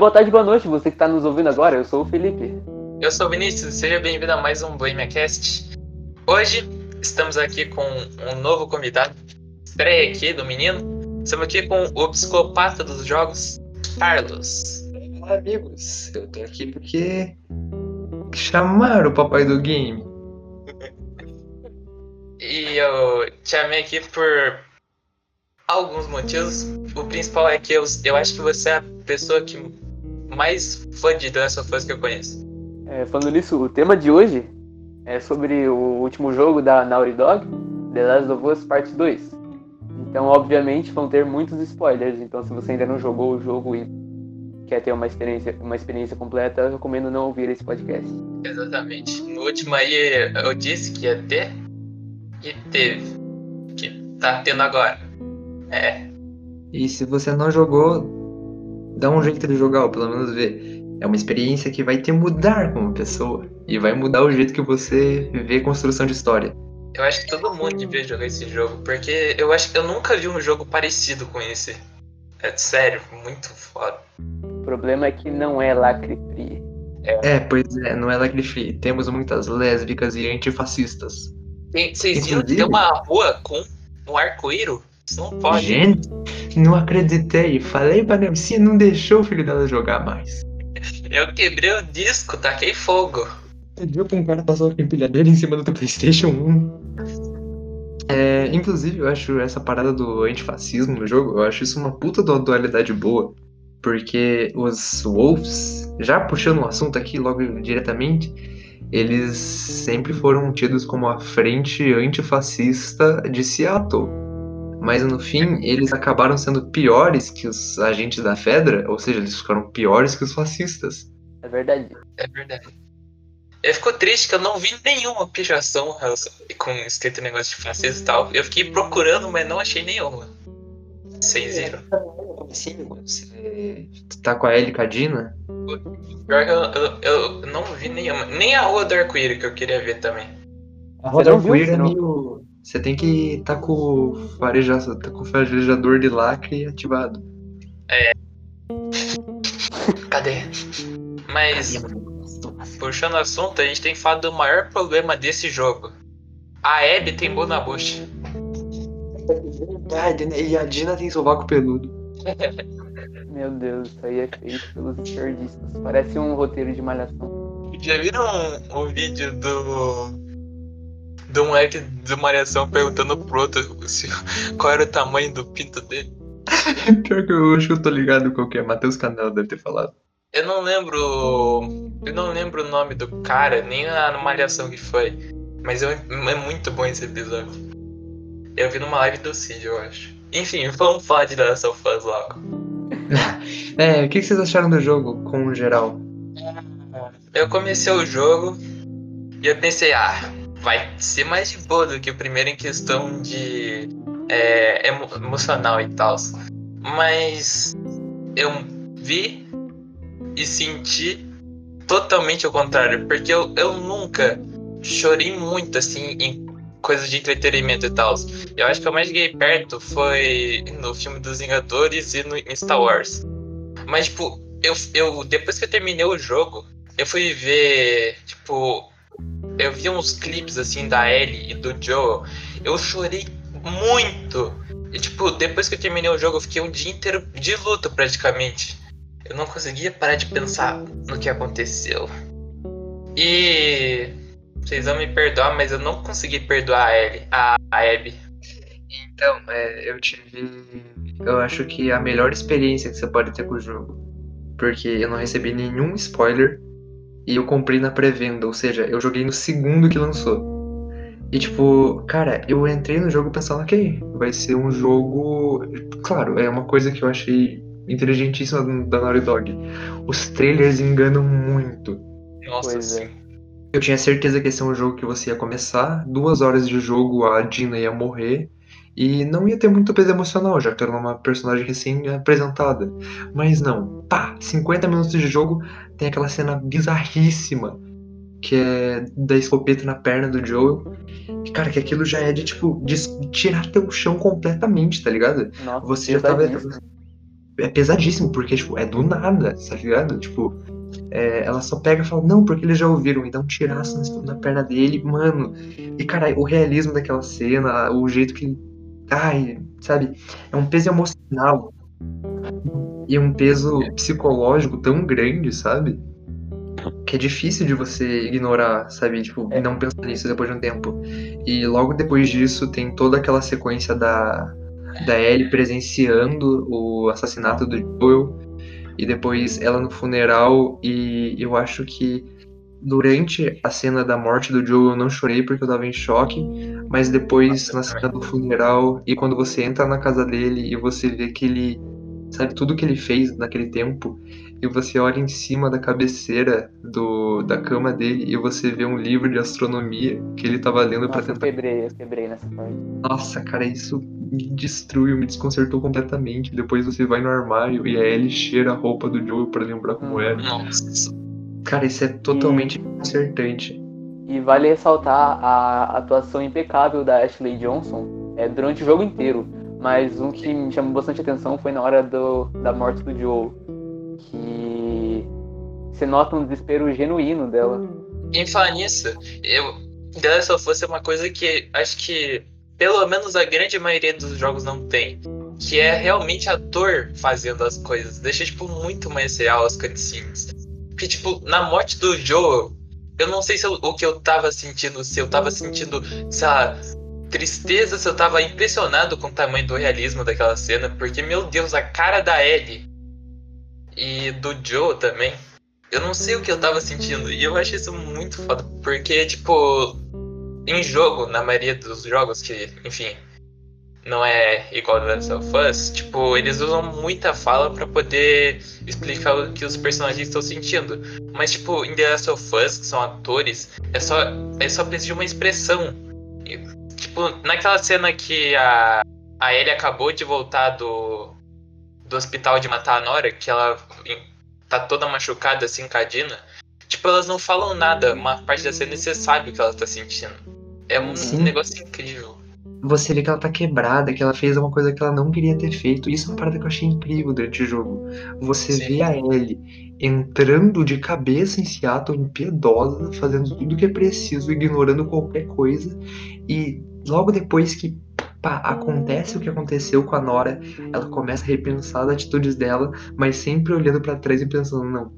boa tarde, boa noite, você que está nos ouvindo agora. Eu sou o Felipe. Eu sou o Vinícius, seja bem-vindo a mais um BohemiaCast. Hoje estamos aqui com um novo convidado, estreia aqui do menino. Estamos aqui com o psicopata dos jogos, Carlos. Olá, amigos. Eu tô aqui porque chamaram o papai do game. E eu te chamei aqui por alguns motivos. O principal é que eu, eu acho que você é a pessoa que mais fã de The Last of Us que eu conheço. É, falando nisso, o tema de hoje é sobre o último jogo da Naughty Dog, The Last of Us Part 2. Então, obviamente, vão ter muitos spoilers. Então, se você ainda não jogou o jogo e quer ter uma experiência, uma experiência completa, eu recomendo não ouvir esse podcast. Exatamente. No último aí eu disse que ia ter e teve. Que tá tendo agora. É. E se você não jogou, dá um jeito de jogar, ou pelo menos ver. É uma experiência que vai te mudar como pessoa. E vai mudar o jeito que você vê construção de história. Eu acho que todo mundo devia jogar esse jogo, porque eu acho que eu nunca vi um jogo parecido com esse. É sério, muito foda. O problema é que não é lacre free. É, pois é, não é lacre free. Temos muitas lésbicas e antifascistas. Tem, vocês viram que tem uma rua com um arco-íro? Isso não pode. Gente, não acreditei. Falei pra Nancy, não deixou o filho dela jogar mais. Eu quebrei o disco, taquei fogo. Viu que um cara passou a empilhadeira em cima do teu Playstation 1? É, inclusive, eu acho essa parada do antifascismo no jogo, eu acho isso uma puta dualidade boa. Porque os Wolves, já puxando o assunto aqui logo diretamente, eles sempre foram tidos como a frente antifascista de Seattle. Mas no fim, eles acabaram sendo piores que os agentes da Fedra, ou seja, eles ficaram piores que os fascistas. É verdade. É verdade. Eu fico triste que eu não vi nenhuma pichação com escrito negócio de fascista e tal. Eu fiquei procurando, mas não achei nenhuma. Vocês viram? Sim, você tá com a Ellie Cadina? Pior que eu, eu, eu, não vi nenhuma. Nem a rua do arco-íris que eu queria ver também. A rua do arco-íris é meio. Você tem que estar tá com, o farejador, tá com o farejador de lacre ativado. É. Cadê? Mas. Puxando o assunto, a gente tem falado do maior problema desse jogo. A Abby tem boa na bucha. Verdade, né? E a Dina tem sovaco peludo. Meu Deus, isso aí é feito pelos esquerdistas. Parece um roteiro de malhação. Já viram um, um vídeo do. Do moleque do Malhação perguntando pro outro se, qual era o tamanho do pinto dele? Pior que eu acho que eu tô ligado o que é. Matheus Canela deve ter falado. Eu não lembro. Eu não lembro o nome do cara, nem a malhação que foi. Mas eu, é muito bom esse episódio. Eu vi numa live do Cid, eu acho. Enfim, vamos falar de Last of Us logo. é, o que vocês acharam do jogo, com geral? Eu comecei o jogo e eu pensei, ah, vai ser mais de boa do que o primeiro em questão de é, emo emocional e tal. Mas eu vi e senti totalmente ao contrário, porque eu, eu nunca chorei muito assim em coisas de entretenimento e tal. Eu acho que eu mais cheguei perto foi no filme dos Vingadores e no em Star Wars. Mas, tipo, eu, eu depois que eu terminei o jogo, eu fui ver, tipo, eu vi uns clipes assim da Ellie e do Joel. Eu chorei muito. E, tipo, depois que eu terminei o jogo, eu fiquei um dia inteiro de luto praticamente. Eu não conseguia parar de pensar no que aconteceu. E vocês vão me perdoar, mas eu não consegui perdoar a Ellie, a, a Abby. Então, é, eu tive. Eu acho que a melhor experiência que você pode ter com o jogo. Porque eu não recebi nenhum spoiler e eu comprei na pré-venda, ou seja, eu joguei no segundo que lançou. E tipo, cara, eu entrei no jogo pensando, ok, vai ser um jogo. Claro, é uma coisa que eu achei inteligentíssima da Naughty Dog. Os trailers enganam muito. Nossa, pois sim. É. Eu tinha certeza que esse é um jogo que você ia começar, duas horas de jogo, a Dina ia morrer, e não ia ter muito peso emocional, já que era uma personagem recém-apresentada. Mas não, pá, 50 minutos de jogo tem aquela cena bizarríssima, que é da escopeta na perna do Joel. Que, cara, que aquilo já é de, tipo, de tirar teu chão completamente, tá ligado? Nossa, você já tava. é pesadíssimo, porque, tipo, é do nada, tá ligado? Tipo, é, ela só pega e fala, não, porque eles já ouviram, e dá um tiraço na, na perna dele, mano. E, cara, o realismo daquela cena, o jeito que. Ai, sabe? É um peso emocional. E um peso psicológico tão grande, sabe? Que é difícil de você ignorar, sabe? Tipo, É. não pensar nisso depois de um tempo. E logo depois disso tem toda aquela sequência da, da Ellie presenciando o assassinato do Joel. E depois ela no funeral. E eu acho que durante a cena da morte do Joel eu não chorei porque eu tava em choque. Mas depois na cena do funeral e quando você entra na casa dele e você vê que ele. Sabe, tudo que ele fez naquele tempo e você olha em cima da cabeceira do, da cama dele e você vê um livro de astronomia que ele tava lendo pra Nossa, eu tentar. quebrei, eu quebrei nessa parte. Nossa, cara, isso me destruiu, me desconcertou completamente. Depois você vai no armário e a Ellie cheira a roupa do Joel pra lembrar como Hum. era. Nossa. Cara, isso é totalmente desconcertante. E vale ressaltar a atuação impecável da Ashley Johnson é, durante o jogo inteiro. Mas um que me chamou bastante atenção foi na hora do, da morte do Joel. Que você nota um desespero genuíno dela. Em falar nisso, eu. The Us é uma coisa que acho que pelo menos a grande maioria dos jogos não tem. Que é realmente ator fazendo as coisas. Deixa, tipo, muito mais real as cutscenes. Porque, tipo, na morte do Joel, eu não sei se eu- o que eu tava sentindo, se eu tava sentindo, sei lá, tristeza, se eu tava impressionado com o tamanho do realismo daquela cena. Porque, meu Deus, a cara da Ellie e do Joe também. Eu não sei o que eu tava sentindo. E eu acho isso muito foda. Porque, tipo, em jogo, na maioria dos jogos que, enfim, não é igual The Last of Us, tipo, eles usam muita fala pra poder explicar o que os personagens estão sentindo. Mas, tipo, em The Last of Us, que são atores, é só, é só preciso de uma expressão. E, tipo, naquela cena que a, a Ellie acabou de voltar do, do hospital de matar a Nora, que ela tá toda machucada, assim, cadina. Tipo, elas não falam nada. Uma parte da cena você sabe o que ela tá sentindo. É um Sim. negócio incrível. Você vê que ela tá quebrada, que ela fez uma coisa que ela não queria ter feito. Isso é uma parada que eu achei incrível durante o jogo. Você Sim. vê a Ellie entrando de cabeça em Seattle, impiedosa, fazendo tudo que é preciso, ignorando qualquer coisa. E logo depois que pá, acontece o que aconteceu com a Nora, ela começa a repensar as atitudes dela, mas sempre olhando pra trás e pensando, não,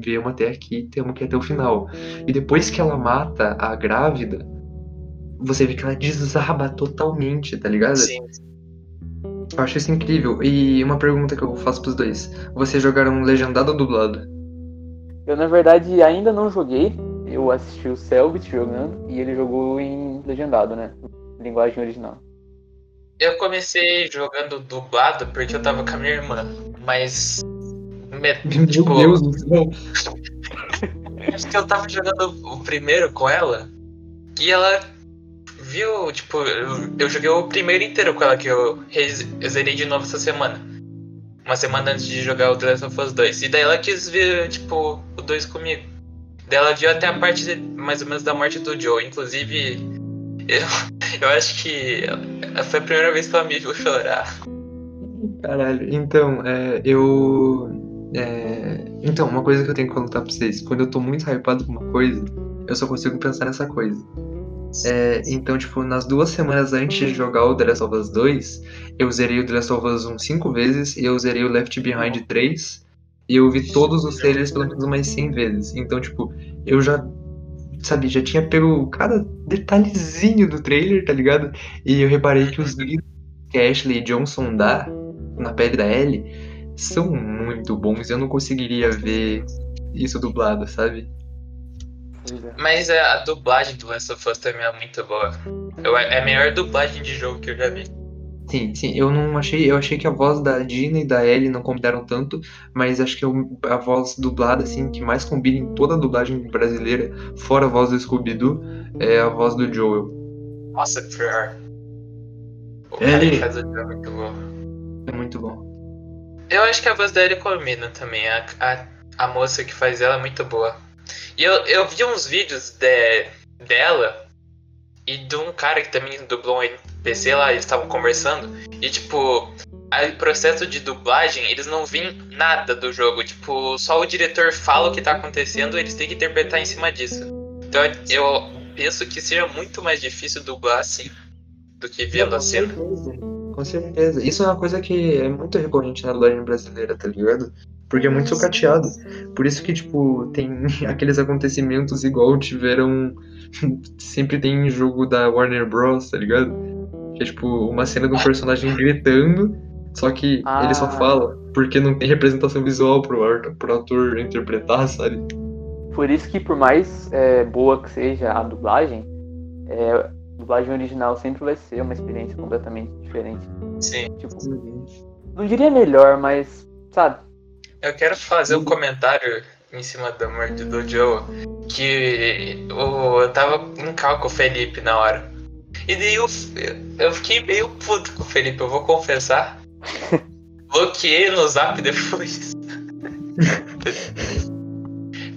viemos até aqui, temos que ir até o final. E depois que ela mata a grávida, você vê que ela desaba totalmente, tá ligado? Sim. Eu acho isso incrível. E uma pergunta que eu faço pros dois: vocês jogaram legendado ou dublado? Eu, na verdade, ainda não joguei. Eu assisti o Selbit jogando e ele jogou em legendado, né? Linguagem original. Eu comecei jogando dublado porque eu tava com a minha irmã. Mas. me- Meu tipo, Deus do céu. Acho que eu tava jogando o primeiro com ela e ela viu, tipo, eu, joguei o primeiro inteiro com ela, que eu, eu zerei de novo essa semana. Uma semana antes de jogar o The Last of Us 2. E daí ela quis ver, tipo, o 2 comigo. Daí ela viu até a parte mais ou menos da morte do Joe. Inclusive, eu, eu acho que foi a primeira vez que ela me viu chorar. Caralho, então, é, eu. é, então, uma coisa que eu tenho que contar pra vocês: quando eu tô muito hypado com uma coisa, eu só consigo pensar nessa coisa. É, então, tipo, nas duas semanas antes de jogar o The Last of Us 2, eu zerei o The Last of Us 1 cinco vezes, e eu zerei o Left Behind 3, e eu vi todos os trailers pelo menos umas 100 vezes. Então, tipo, eu já, sabe, já tinha pego cada detalhezinho do trailer, tá ligado? E eu reparei que os gritos que a Ashley Johnson dá na pele da Ellie são muito bons. Eu não conseguiria ver isso dublado, sabe? É. Mas a, a dublagem do Last of Us também é muito boa. Eu- é a melhor dublagem de jogo que eu já vi. Sim, sim, eu não achei, eu achei que a voz da Dina e da Ellie não combinaram tanto, mas acho que a voz dublada assim que mais combina em toda a dublagem brasileira, fora a voz do Scooby-Doo, é a voz do Joel. Nossa, pior. O Ele- cara que faz o jogo é muito bom. É muito bom. Eu acho que a voz da Ellie combina também. A, a, a moça que faz ela é muito boa. E eu, eu vi uns vídeos de, dela e de um cara que também dublou um PC lá, eles estavam conversando, e tipo, o processo de dublagem, eles não veem nada do jogo. Tipo, só o diretor fala o que tá acontecendo, eles têm que interpretar em cima disso. Então eu penso que seja muito mais difícil dublar assim do que vendo a cena. Com certeza. Isso é uma coisa que é muito recorrente na dublagem brasileira, tá ligado? Porque é muito sucateado. Por isso que, tipo, tem aqueles acontecimentos igual tiveram. Sempre tem em jogo da Warner Bros, tá ligado? Que é tipo uma cena de um personagem gritando, só que Ah. ele só fala porque não tem representação visual pro, pro ator interpretar, sabe? Por isso que por mais é, boa que seja a dublagem, é, a dublagem original sempre vai ser uma experiência completamente diferente. Sim. Tipo, não diria melhor, mas, sabe? Eu quero fazer um comentário em cima da morte do Joe. Que eu tava em cal com o Felipe na hora. E daí eu, eu fiquei meio puto com o Felipe, eu vou confessar. Bloqueei no zap depois.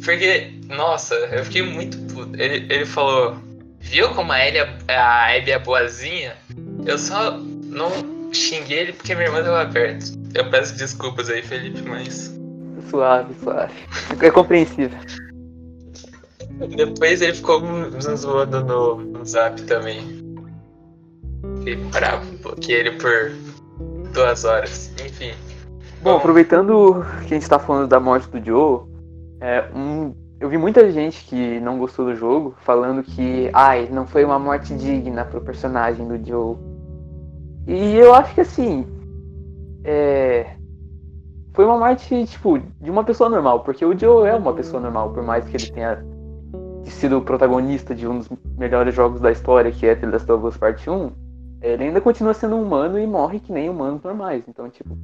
Porque, nossa, eu fiquei muito puto. Ele, ele falou, viu como a Ellie, é- a Abby é boazinha? Eu só não xinguei ele porque minha irmã tava perto. Eu peço desculpas aí, Felipe, mas. Suave, suave. É compreensível. Depois ele ficou me zoando no, no zap também. Fiquei bravo, bloqueei ele por duas horas. Enfim. Bom, aproveitando que a gente tá falando da morte do Joe, é, um- eu vi muita gente que não gostou do jogo falando que, ai, não foi uma morte digna pro personagem do Joe. E eu acho que assim, é, foi uma morte, tipo, de uma pessoa normal, porque o Joe é uma pessoa normal, por mais que ele tenha sido o protagonista de um dos melhores jogos da história, que é The Last of Us Part 1, ele ainda continua sendo um humano e morre que nem humanos normais. Então, tipo,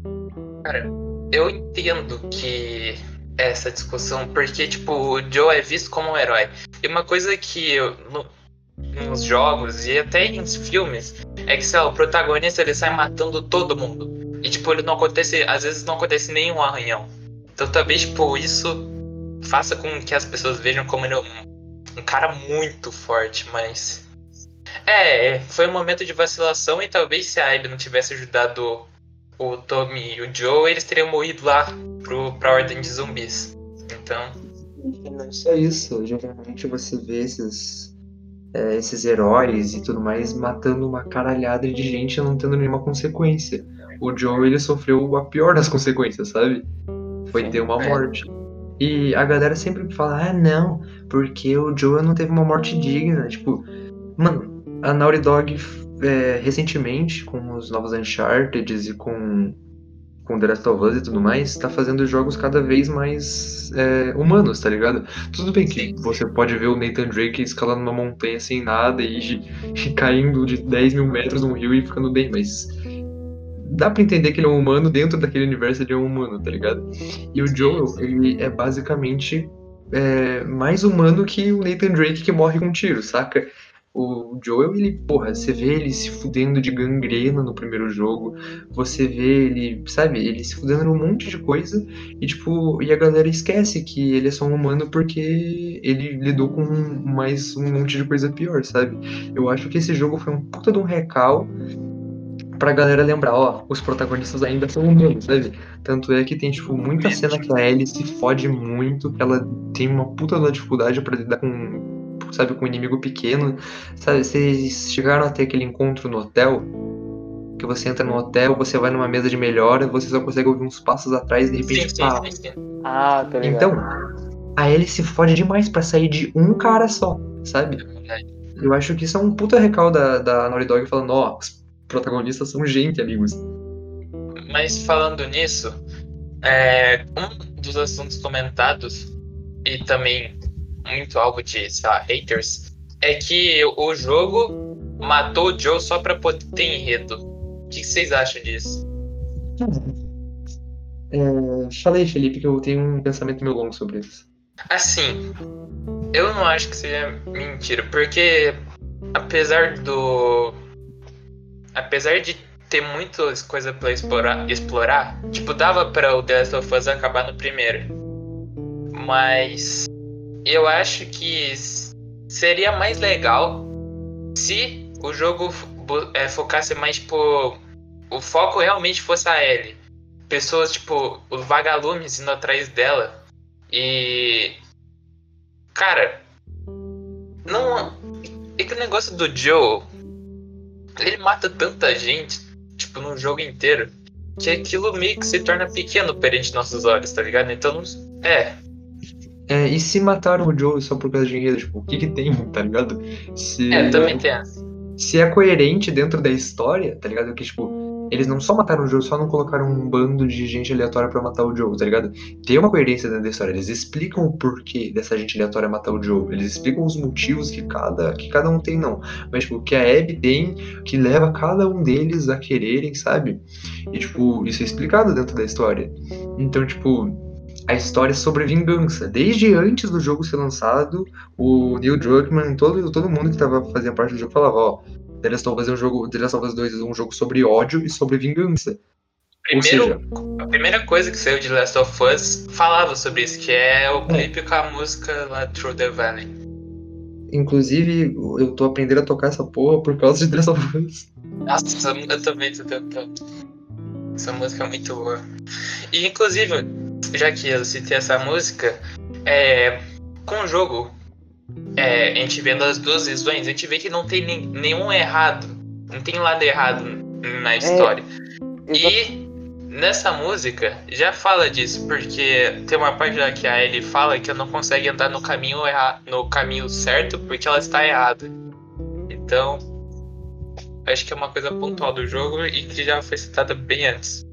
Cara, eu entendo que essa discussão, porque, tipo, o Joe é visto como um herói. E uma coisa que eu, no- nos jogos e até em filmes é que, sei lá, o protagonista ele sai matando todo mundo. E, tipo, ele não acontece, às vezes não acontece nenhum arranhão. Então, talvez, tipo, isso faça com que as pessoas vejam como ele é um, um cara muito forte, mas. É, foi um momento de vacilação e talvez se a Abby não tivesse ajudado o Tommy e o Joe, eles teriam morrido lá pro, pra ordem de zumbis. Então, Não só isso, geralmente você vê esses, é, esses heróis e tudo mais matando uma caralhada de gente e não tendo nenhuma consequência. O Joe, ele sofreu a pior das consequências, sabe? Foi Sim. ter uma É. morte. E a galera sempre fala, ah não, porque o Joe não teve uma morte digna. Tipo, mano, a Naughty Dog é, recentemente, com os novos Uncharted e com, com The Last of Us e tudo mais, tá fazendo jogos cada vez mais é, humanos, tá ligado? Tudo bem que Sim. você pode ver o Nathan Drake escalando uma montanha sem nada e, e caindo de 10 mil metros num rio e ficando bem, mas dá pra entender que ele é um humano dentro daquele universo ele é um humano, tá ligado? E o Joel, ele é basicamente é, mais humano que o Nathan Drake que morre com um tiro, saca? O Joel, ele, porra, você vê ele se fudendo de gangrena no primeiro jogo, você vê ele, sabe, ele se fudendo num monte de coisa, e tipo, e a galera esquece que ele é só um humano porque ele lidou com mais um monte de coisa pior, sabe? Eu acho que esse jogo foi um puta de um recal pra galera lembrar, ó, os protagonistas ainda são humanos, sabe? Tanto é que tem, tipo, muita cena que a Ellie se fode muito, que ela tem uma puta da dificuldade pra lidar com, sabe, com um inimigo pequeno. Sabe, vocês chegaram até aquele encontro no hotel? Que você entra no hotel, você vai numa mesa de melhora, você só consegue ouvir uns passos atrás e de repente, sim, pá. sim, sim, sim. ah, tá ligado. Então, a Ellie se fode demais pra sair de um cara só, sabe? É. Eu acho que isso é um puta recal da, da Naughty Dog falando, ó, protagonistas são gente, amigos. Mas falando nisso, é, um dos assuntos comentados, e também muito algo de, sei lá, haters, é que o jogo matou o Joe só pra poder ter enredo. O que vocês acham disso? É, falei, Felipe, que eu tenho um pensamento meio longo sobre isso. Assim, eu não acho que seja mentira, porque apesar do. Apesar de ter muitas coisas pra explorar, explorar, tipo, dava pra o The Last of Us acabar no primeiro. Mas eu acho que seria mais legal se o jogo é, focasse mais, tipo. O foco realmente fosse a Ellie. Pessoas, tipo, os vagalumes indo atrás dela. E. Cara. Não. É que o negócio do Joe. Ele mata tanta gente, tipo, no jogo inteiro. Que aquilo meio que se torna pequeno perante nossos olhos, tá ligado? Então, é. É, e se mataram o Joe só por causa de dinheiro, tipo, o que que tem, tá ligado? Se, É, também tem essa. se é coerente dentro da história, tá ligado? Que, tipo, eles não só mataram o Joe, só não colocaram um bando de gente aleatória pra matar o Joe, tá ligado? Tem uma coerência dentro da história, eles explicam o porquê dessa gente aleatória matar o Joe, eles explicam os motivos que cada, que cada um tem, não. Mas, tipo, que a Abby tem, que leva cada um deles a quererem, sabe? E, tipo, isso é explicado dentro da história. Então, tipo, a história é sobre vingança. Desde antes do jogo ser lançado, o Neil Druckmann, todo, todo mundo que tava fazendo parte do jogo falava, ó, The Last of Us é um jogo, The Last of Us 2 é um jogo sobre ódio e sobre vingança. Primeiro, seja, a primeira coisa que saiu de Last of Us falava sobre isso, que é o clipe com a música lá Through the Valley. inclusive, eu tô aprendendo a tocar essa porra por causa de The Last of Us. Nossa, eu também tô tentando. Essa música é muito boa. E inclusive, já que eu citei essa música, é, com o jogo, é, a gente vendo as duas visões, a gente vê que não tem nem- nenhum errado. Não tem lado errado na história. Exa- E nessa música já fala disso, porque tem uma parte lá que a Ellie fala que ela não consegue andar no caminho erra no caminho certo porque ela está errada. Então, acho que é uma coisa pontual do jogo e que já foi citada bem antes.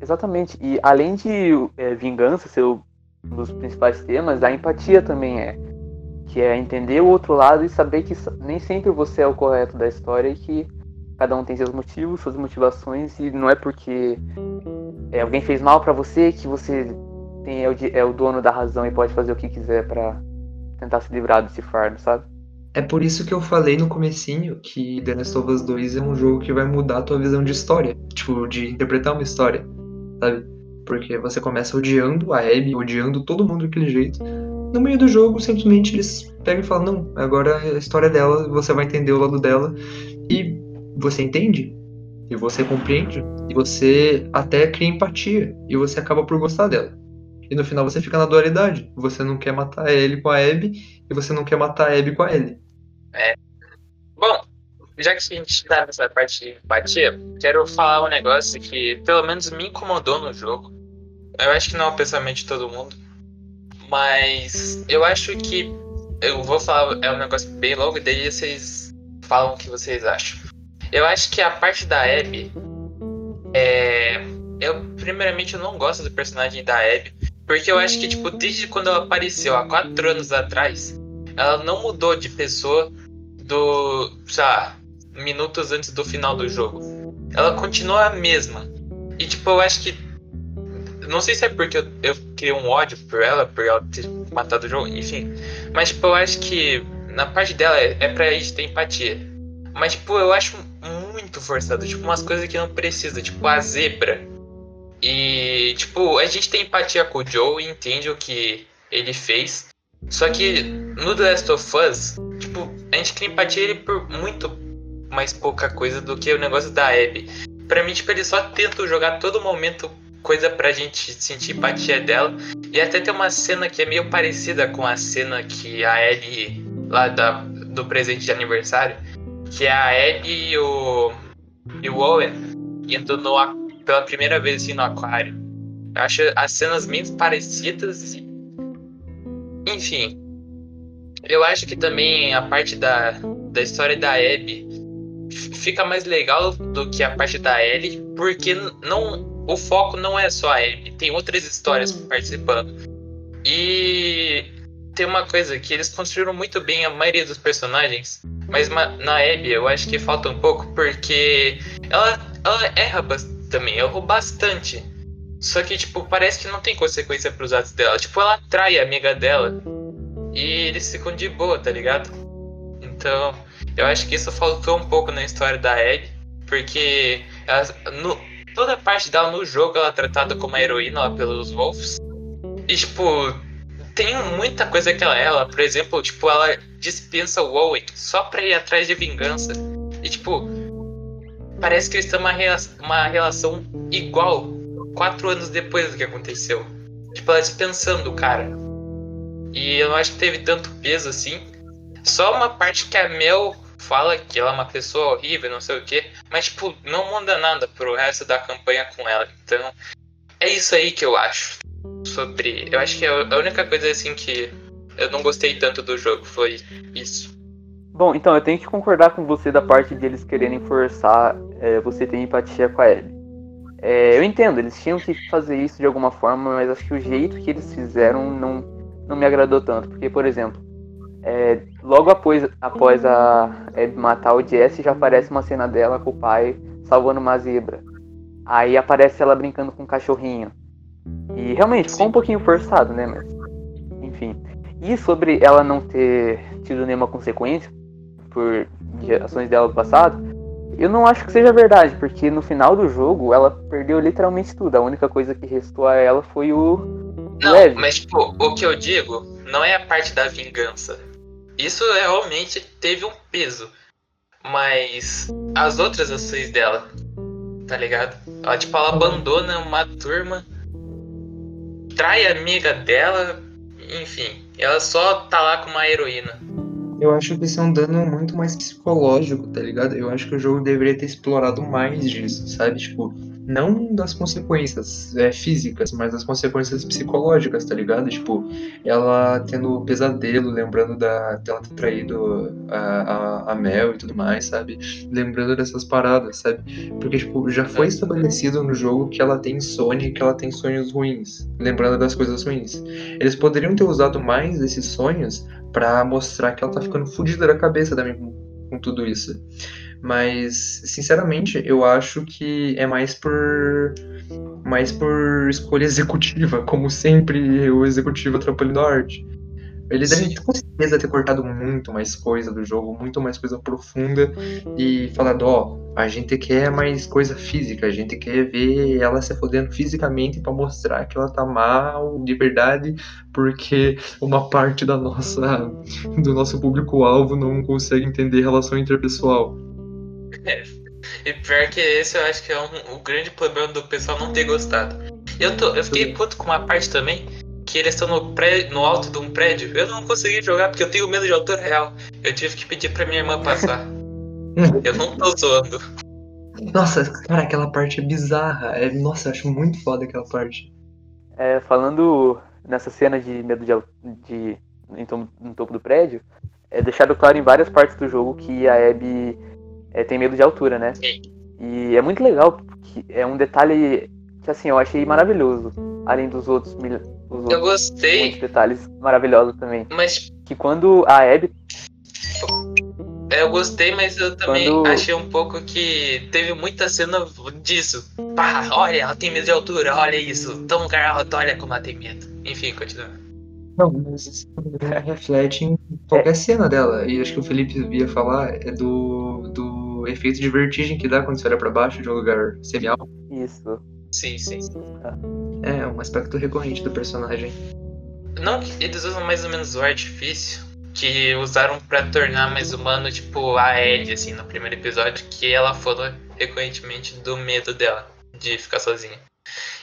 Exatamente. E além de é, vingança ser um dos principais temas, a empatia também é. Que é entender o outro lado e saber que nem sempre você é o correto da história e que cada um tem seus motivos, suas motivações e não é porque é, alguém fez mal pra você que você tem, é, o, é o dono da razão e pode fazer o que quiser pra tentar se livrar desse fardo, sabe? É por isso que eu falei no comecinho que The Last of Us 2 é um jogo que vai mudar a tua visão de história. Tipo, de interpretar uma história, sabe? Porque você começa odiando a Abby, odiando todo mundo daquele jeito. No meio do jogo, simplesmente eles pegam e falam, não, agora é a história dela, você vai entender o lado dela. E você entende. E você compreende. E você até cria empatia. E você acaba por gostar dela. E no final você fica na dualidade. Você não quer matar ele com a Abby e você não quer matar a Abby com a Ellie. Bom, já que a gente tá nessa parte de empatia, quero falar um negócio que pelo menos me incomodou no jogo. Eu acho que não é o pensamento de todo mundo. Mas eu acho que. Eu vou falar, é um negócio bem longo, daí vocês falam o que vocês acham. Eu acho que a parte da Abby. É. Eu, primeiramente, eu não gosto do personagem da Abby. Porque eu acho que, tipo, desde quando ela apareceu há quatro anos atrás, ela não mudou de pessoa do. sei lá, minutos antes do final do jogo. Ela continua a mesma. E tipo, eu acho que. Não sei se é porque eu, eu criei um ódio por ela, por ela ter matado o jogo, enfim. Mas tipo, eu acho que na parte dela é, é pra gente ter empatia. Mas tipo, eu acho muito forçado. Tipo, umas coisas que não precisa. Tipo, a zebra. E tipo, a gente tem empatia com o Joe e entende o que ele fez. Só que no The Last of Us, tipo, a gente cria empatia ele por muito mais pouca coisa do que o negócio da Abby. Pra mim, tipo, ele só tenta jogar todo momento coisa pra gente sentir empatia dela. E até tem uma cena que é meio parecida com a cena que a Ellie, lá da, do presente de aniversário, que é a Ellie e o, e o Owen indo no, pela primeira vez assim, no aquário. Eu acho as cenas bem parecidas. e- Enfim. Eu acho que também a parte da, da história da Abby fica mais legal do que a parte da Ellie, porque não, o foco não é só a Abby, tem outras histórias participando. E tem uma coisa que eles construíram muito bem a maioria dos personagens, mas ma- na Abby eu acho que falta um pouco, porque ela, ela erra também, errou bastante. Só que, tipo, parece que não tem consequência pros atos dela. Tipo, ela atrai a amiga dela e eles ficam de boa, tá ligado? Então, eu acho que isso faltou um pouco na história da Ellie, porque ela, no, toda a parte dela no jogo ela é tratada como uma heroína lá pelos Wolves. E, tipo, tem muita coisa que ela é. Ela, por exemplo, tipo, ela dispensa o Owen só pra ir atrás de vingança. E, tipo, parece que eles têm uma, rea- uma relação igual quatro anos depois do que aconteceu. Tipo, ela dispensando o cara. E eu não acho que teve tanto peso assim. Só uma parte que a Mel fala que ela é uma pessoa horrível, não sei o que, mas tipo, não muda nada pro resto da campanha com ela. Então, é isso aí que eu acho sobre. Eu acho que a única coisa assim que eu não gostei tanto do jogo foi isso. Bom, então eu tenho que concordar com você da parte de eles quererem forçar é, você ter empatia com a Ellie. É, eu entendo, eles tinham que fazer isso de alguma forma, mas acho que o jeito que eles fizeram não, não me agradou tanto. Porque, por exemplo, é, logo após, após a Abby matar o Jesse, já aparece uma cena dela com o pai salvando uma zebra. Aí aparece ela brincando com um cachorrinho. E realmente ficou um pouquinho forçado, né? Mas, enfim. E sobre ela não ter tido nenhuma consequência por ações dela do passado, eu não acho que seja verdade, porque no final do jogo ela perdeu literalmente tudo. A única coisa que restou a ela foi o Não, Leve. mas tipo, o que eu digo não é a parte da vingança. Isso realmente teve um peso. Mas as outras ações dela, tá ligado? Ela, tipo, ela abandona uma turma, trai a amiga dela, enfim. Ela só tá lá com uma heroína. Eu acho que isso é um dano muito mais psicológico, tá ligado? Eu acho que o jogo deveria ter explorado mais disso, sabe? Tipo, não das consequências é, físicas, mas das consequências psicológicas, tá ligado? Tipo, ela tendo pesadelo, lembrando da, dela ter traído a, a, a Mel e tudo mais, sabe? Lembrando dessas paradas, sabe? Porque, tipo, já foi estabelecido no jogo que ela tem insônia e que ela tem sonhos ruins, lembrando das coisas ruins. Eles poderiam ter usado mais desses sonhos pra mostrar que ela tá ficando fodida da cabeça também com, com tudo isso. Mas, sinceramente, eu acho que é mais por. mais por escolha executiva, como sempre o executivo atrapalhando a arte. Eles devem Sim. com certeza ter cortado muito mais coisa do jogo, muito mais coisa profunda e falado, ó, a gente quer mais coisa física, a gente quer ver ela se fodendo fisicamente pra mostrar que ela tá mal de verdade, porque uma parte da nossa do nosso público-alvo não consegue entender relação interpessoal. E pior que esse eu acho que é um- o grande problema do pessoal não ter gostado. Eu, tô, eu fiquei puto com uma parte também, que eles estão no, pré, no alto de um prédio. Eu não consegui jogar porque eu tenho medo de altura real. Eu tive que pedir pra minha irmã passar. eu não tô zoando. Nossa, cara, aquela parte é bizarra. É, nossa, eu acho muito foda aquela parte. É, falando nessa cena de medo de, de no topo do prédio, é deixado claro em várias partes do jogo que a Abby é, tem medo de altura, né? Sim. E é muito legal, porque é um detalhe que assim, eu achei maravilhoso. Além dos outros, mil- os Eu gostei, detalhes maravilhosos também. mas Que quando a Abby eu gostei, mas eu também Quando- achei um pouco que teve muita cena disso. Pá, olha, ela tem medo de altura, olha isso. Tão lugar alto, olha como ela tem medo. Enfim, continua. Não, mas isso reflete em qualquer cena dela. E acho que o Felipe ia falar é do, do efeito de vertigem que dá quando você olha pra baixo de um lugar semi-alto. Isso. Sim, sim. É um aspecto recorrente do personagem. Não que eles usam mais ou menos o artifício que usaram pra tornar mais humano, tipo, a Ellie, assim, no primeiro episódio, que ela falou recorrentemente do medo dela de ficar sozinha.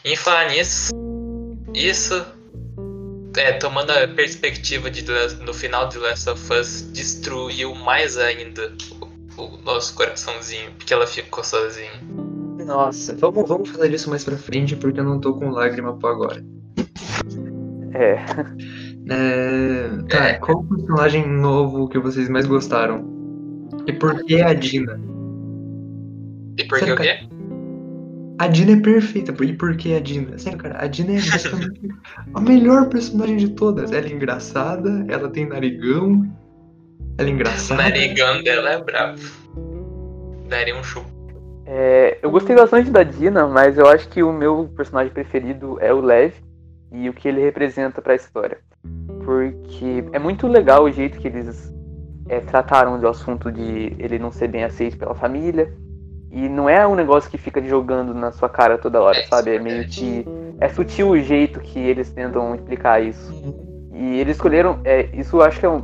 E em falar nisso, isso, é, tomando a perspectiva de no final de Last of Us, destruiu mais ainda o, o nosso coraçãozinho, porque ela ficou sozinha. Nossa, vamos, vamos fazer isso mais pra frente porque eu não tô com lágrima pra agora. É. É, tá, É. qual o personagem novo que vocês mais gostaram? E por que a Dina? E por que o quê? A Dina é perfeita, e por que a Dina? Sério, cara, a Dina é basicamente a melhor personagem de todas. Ela é engraçada, ela tem narigão, ela é O engraçada. narigão dela é bravo. Daria um chupo. É, eu gostei bastante da Dina, mas eu acho que o meu personagem preferido é o Lev e o que ele representa pra história. Porque é muito legal o jeito que eles é, trataram do assunto de ele não ser bem aceito pela família. E não é um negócio que fica jogando na sua cara toda hora, É, sabe? É meio que. É sutil o jeito que eles tentam explicar isso. E eles escolheram. É, isso eu acho que é, um,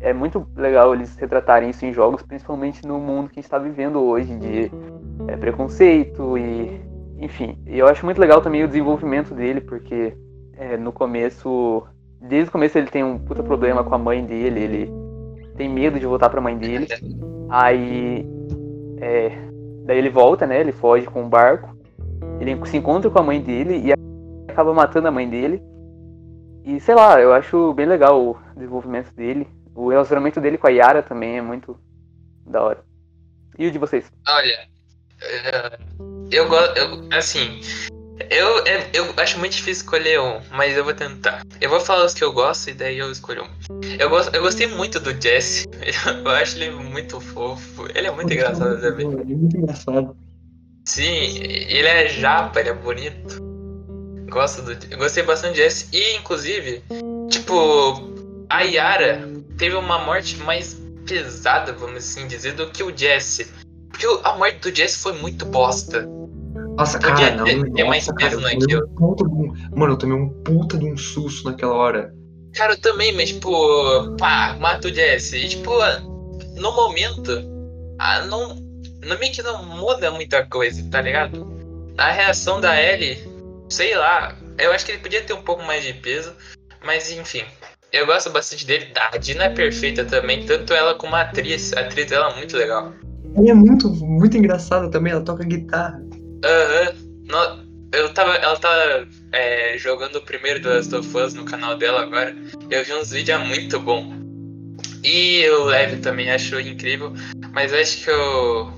é muito legal eles retratarem isso em jogos, principalmente no mundo que a gente está vivendo hoje, de é, preconceito e. Enfim, e eu acho muito legal também o desenvolvimento dele, porque é, no começo. Desde o começo ele tem um puta problema com a mãe dele, ele tem medo de voltar pra mãe dele. Aí. É, daí ele volta, né? Ele foge com um barco. Ele se encontra com a mãe dele e acaba matando a mãe dele. E sei lá, eu acho bem legal o desenvolvimento dele. O relacionamento dele com a Yara também é muito da hora. E o de vocês? Olha, é, eu gosto. Assim, eu, é, eu acho muito difícil escolher um, mas eu vou tentar. Eu vou falar os que eu gosto e daí eu escolho um. Eu, gosto, eu gostei muito do Jesse. Eu acho ele muito fofo. Ele é muito engraçado também. Ele é muito engraçado. Sim, ele é japa, ele é bonito. Gosto do, eu gostei bastante do Jesse. E, inclusive, tipo, a Yara teve uma morte mais pesada, vamos assim dizer, do que o Jesse. Porque a morte do Jesse foi muito bosta. Nossa, cara, não. ter- ter nossa, mais cara, peso eu tomei naquilo. um puta de um- Mano, eu tomei um puta de um susto naquela hora. Cara, eu também, mas, tipo, pá, mata o Jesse. E, tipo, no momento, ah, não, no meio que não muda muita coisa, tá ligado? A reação da Ellie, sei lá, eu acho que ele podia ter um pouco mais de peso, mas enfim. Eu gosto bastante dele. A Dina é perfeita também, tanto ela como a atriz. A atriz dela é muito legal. Ela é muito, muito engraçada também, ela toca guitarra. Aham. No- Eu tava. Ela tá é, jogando o primeiro do Last of Us no canal dela agora. Eu vi uns vídeos é muito bom. E o Lev também acho incrível. Mas acho que o.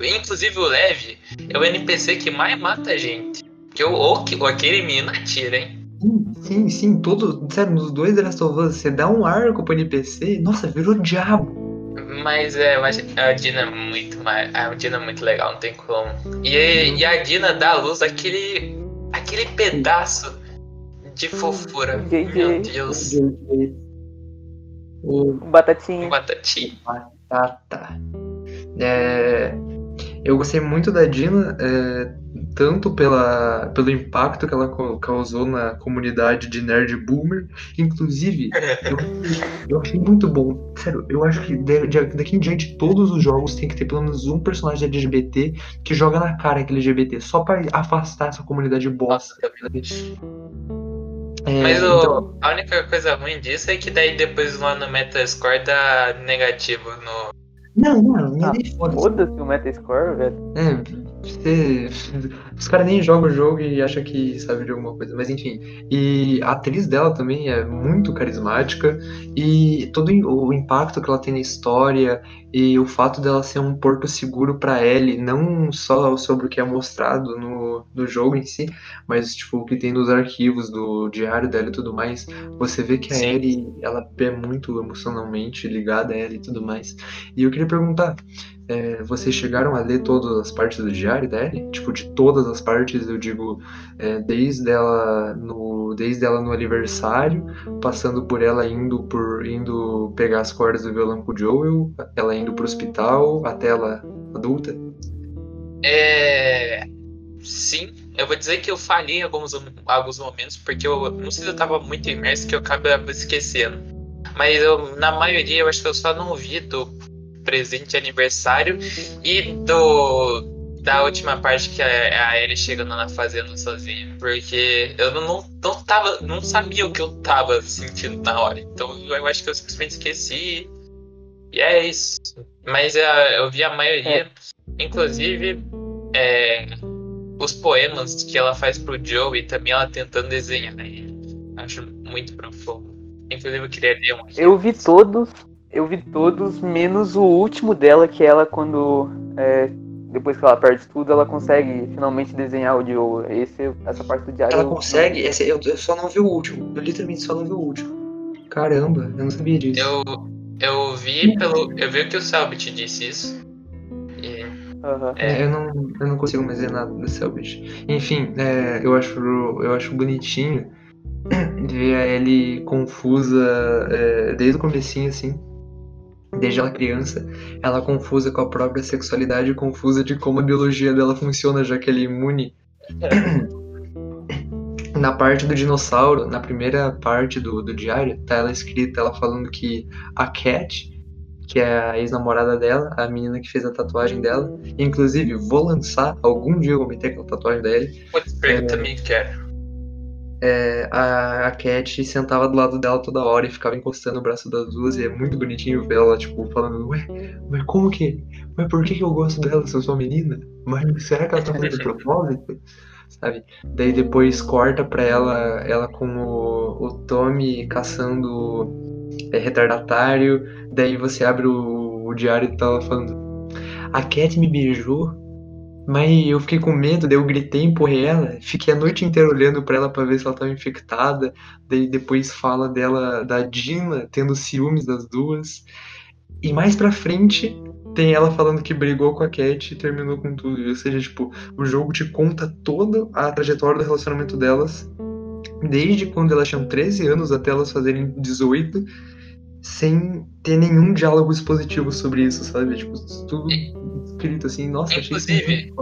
Inclusive o Lev é o NPC que mais mata gente. Que o, ou, que- ou aquele menino atira, hein? Sim, sim, sim, todo. Sério, nos dois Last of Us, você dá um arco pro NPC, nossa, virou diabo. Mas é, eu acho a Dina é muito. A Dina é muito legal, não tem como. E, e a Dina dá à luz aquele. aquele pedaço de fofura. JJ. Meu Deus. O batatinha. Batatinha. Ah, tá. É, eu gostei muito da Dina, é, tanto pela, pelo impacto que ela causou na comunidade de nerd boomer. Inclusive, eu, eu achei muito bom. Sério, eu acho que daqui em diante todos os jogos tem que ter pelo menos um personagem LGBT que joga na cara que ele é LGBT, só pra afastar essa comunidade bosta. Nossa, também. É, Mas o- então, a única coisa ruim disso é que daí depois lá no Metascore dá negativo no. não, não, Ah, nem foda-se. Foda-se o Metascore, velho. É, você- os caras nem jogam o jogo e acham que sabe de alguma coisa, mas enfim. E a atriz dela também é muito carismática e todo o impacto que ela tem na história e o fato dela ser um porto seguro pra Ellie, não só sobre o que é mostrado no, no jogo em si, mas tipo o que tem nos arquivos do diário dela e tudo mais. Você vê que a Sim. Ellie, ela é muito emocionalmente ligada a ela e tudo mais. E eu queria perguntar, é, vocês chegaram a ler todas as partes do diário Ellie? Tipo, de todas as partes, eu digo, é, desde ela no, desde ela no aniversário, passando por ela indo por indo pegar as cordas do violão com o Joel, ela indo pro hospital, até ela adulta. É. Sim, eu vou dizer que eu falhei em alguns, alguns momentos, porque eu não sei se eu tava muito imerso que eu acabava esquecendo. Mas eu, na maioria, eu acho que eu só não vi do presente de aniversário e do. Da última parte que a, a Ellie chegando na fazenda sozinha. Porque eu não, não, não tava. não sabia o que eu tava sentindo na hora. Então eu acho que eu simplesmente esqueci. E é isso. Mas é, eu vi a maioria. Inclusive, é, os poemas que ela faz pro Joe e também ela tentando desenhar ele. Acho muito profundo. Inclusive eu queria ler um aqui. Eu vi todos, eu vi todos, menos o último dela, que ela quando. é, depois que ela perde tudo, ela consegue finalmente desenhar o Joe. Esse, essa parte do diário. Ela eu- consegue? Esse, eu, eu só não vi o último. Eu literalmente só não vi o último. Caramba, eu não sabia disso. Eu, eu vi pelo. Eu vi que o Selbit disse isso. E, é, É, eu não, eu não consigo mais ver nada do Selbit. Enfim, é, eu, acho, eu acho bonitinho ver a Ellie confusa é, desde o comecinho, assim. Desde ela criança, ela confusa com a própria sexualidade, confusa de como a biologia dela funciona, já que ela é imune. na parte do dinossauro, na primeira parte do, do diário, tá ela escrita, ela falando que a Cat, que é a ex-namorada dela, a menina que fez a tatuagem dela, inclusive, vou lançar, algum dia eu vou meter aquela tatuagem dela, Putz, eu também quero. É, a, a Cat sentava do lado dela toda hora e ficava encostando o braço das duas, e é muito bonitinho ver ela, tipo, falando, ué, mas como que, mas por que, que eu gosto dela se eu sou menina? Mas será que ela tá fazendo propósito? Sabe? Daí depois corta pra ela, ela com o, o Tommy caçando é, retardatário, daí você abre o, o diário e tá ela falando, a Cat me beijou, mas eu fiquei com medo, daí eu gritei, empurrei ela, fiquei a noite inteira olhando pra ela pra ver se ela tava infectada. Daí depois fala dela, da Dina, tendo ciúmes das duas. E mais pra frente, tem ela falando que brigou com a Cat e terminou com tudo. Ou seja, tipo, o jogo te conta toda a trajetória do relacionamento delas, desde quando elas tinham 13 anos até elas fazerem 18, sem ter nenhum diálogo expositivo sobre isso, sabe? Tipo, tudo escrito assim, nossa, Inclusive.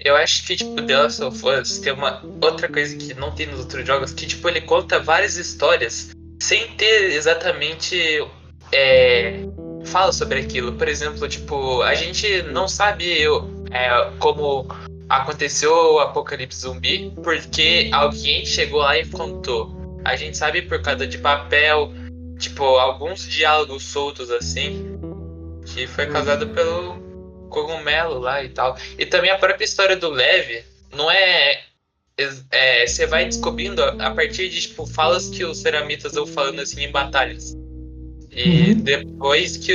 Eu acho que, tipo, The Last of Us tem uma outra coisa que não tem nos outros jogos, que, tipo, ele conta várias histórias sem ter exatamente. É, fala sobre aquilo. Por exemplo, tipo, a gente não sabe é, como aconteceu o apocalipse zumbi, porque alguém chegou lá e contou. A gente sabe por causa de papel, tipo, alguns diálogos soltos assim, que foi causado pelo cogumelo lá e tal. E também a própria história do Levi não é. é, Você vai descobrindo a a partir de tipo, falas que os ceramitas vão falando assim em batalhas. E Uhum. depois que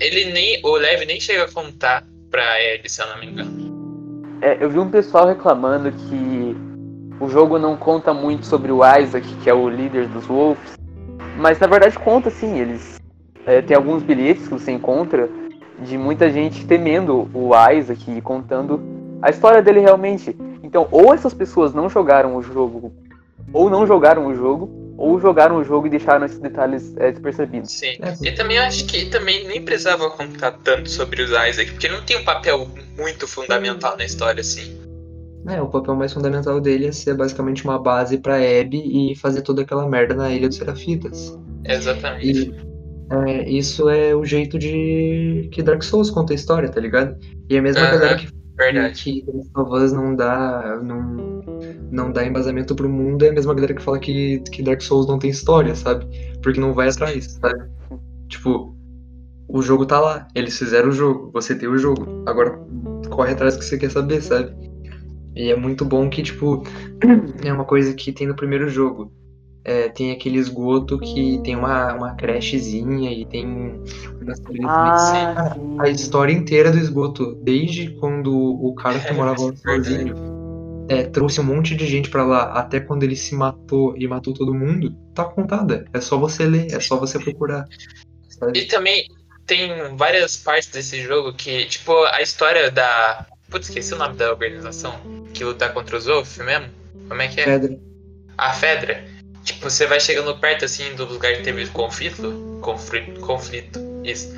ele nem. O Levi nem chega a contar pra ele, se eu não me engano. É, eu vi um pessoal reclamando que o jogo não conta muito sobre o Isaac, que é o líder dos Wolves. Mas na verdade conta sim, eles. é, tem alguns bilhetes que você encontra de muita gente temendo o Isaac e contando a história dele realmente. Então, ou essas pessoas não jogaram o jogo, ou não jogaram o jogo, ou jogaram o jogo e deixaram esses detalhes é, despercebidos. Sim. E também eu acho que também nem precisava contar tanto sobre os Isaac, porque não tem um papel muito fundamental na história, assim. É, o papel mais fundamental dele é ser basicamente uma base pra Abby e fazer toda aquela merda na Ilha dos Serafitas. Exatamente. E é, isso é o jeito de que Dark Souls conta a história, tá ligado? E a mesma Aham. galera que, Verdade. que Last of Us não dá, não, não dá embasamento pro mundo é a mesma galera que fala que, que Dark Souls não tem história, sabe? Porque não vai atrás, sabe? Tipo, o jogo tá lá, eles fizeram o jogo, você tem o jogo, agora corre atrás do que você quer saber, sabe? E é muito bom que, tipo, é uma coisa que tem no primeiro jogo. É, tem aquele esgoto que tem uma, uma crechezinha e tem umas coisas Ah, a história inteira do esgoto, desde quando o cara que É, morava lá verdade. sozinho é, trouxe um monte de gente pra lá, até quando ele se matou e matou todo mundo, tá contada. É só você ler, é só você procurar. E Sabe? também tem várias partes desse jogo que, tipo, a história da. Putz, esqueci o nome da organização que luta contra os Wolf mesmo. Como é que é? Pedra. A Fedra. Tipo, você vai chegando perto assim do lugar que teve conflito. Conflito. Conflito. Isso.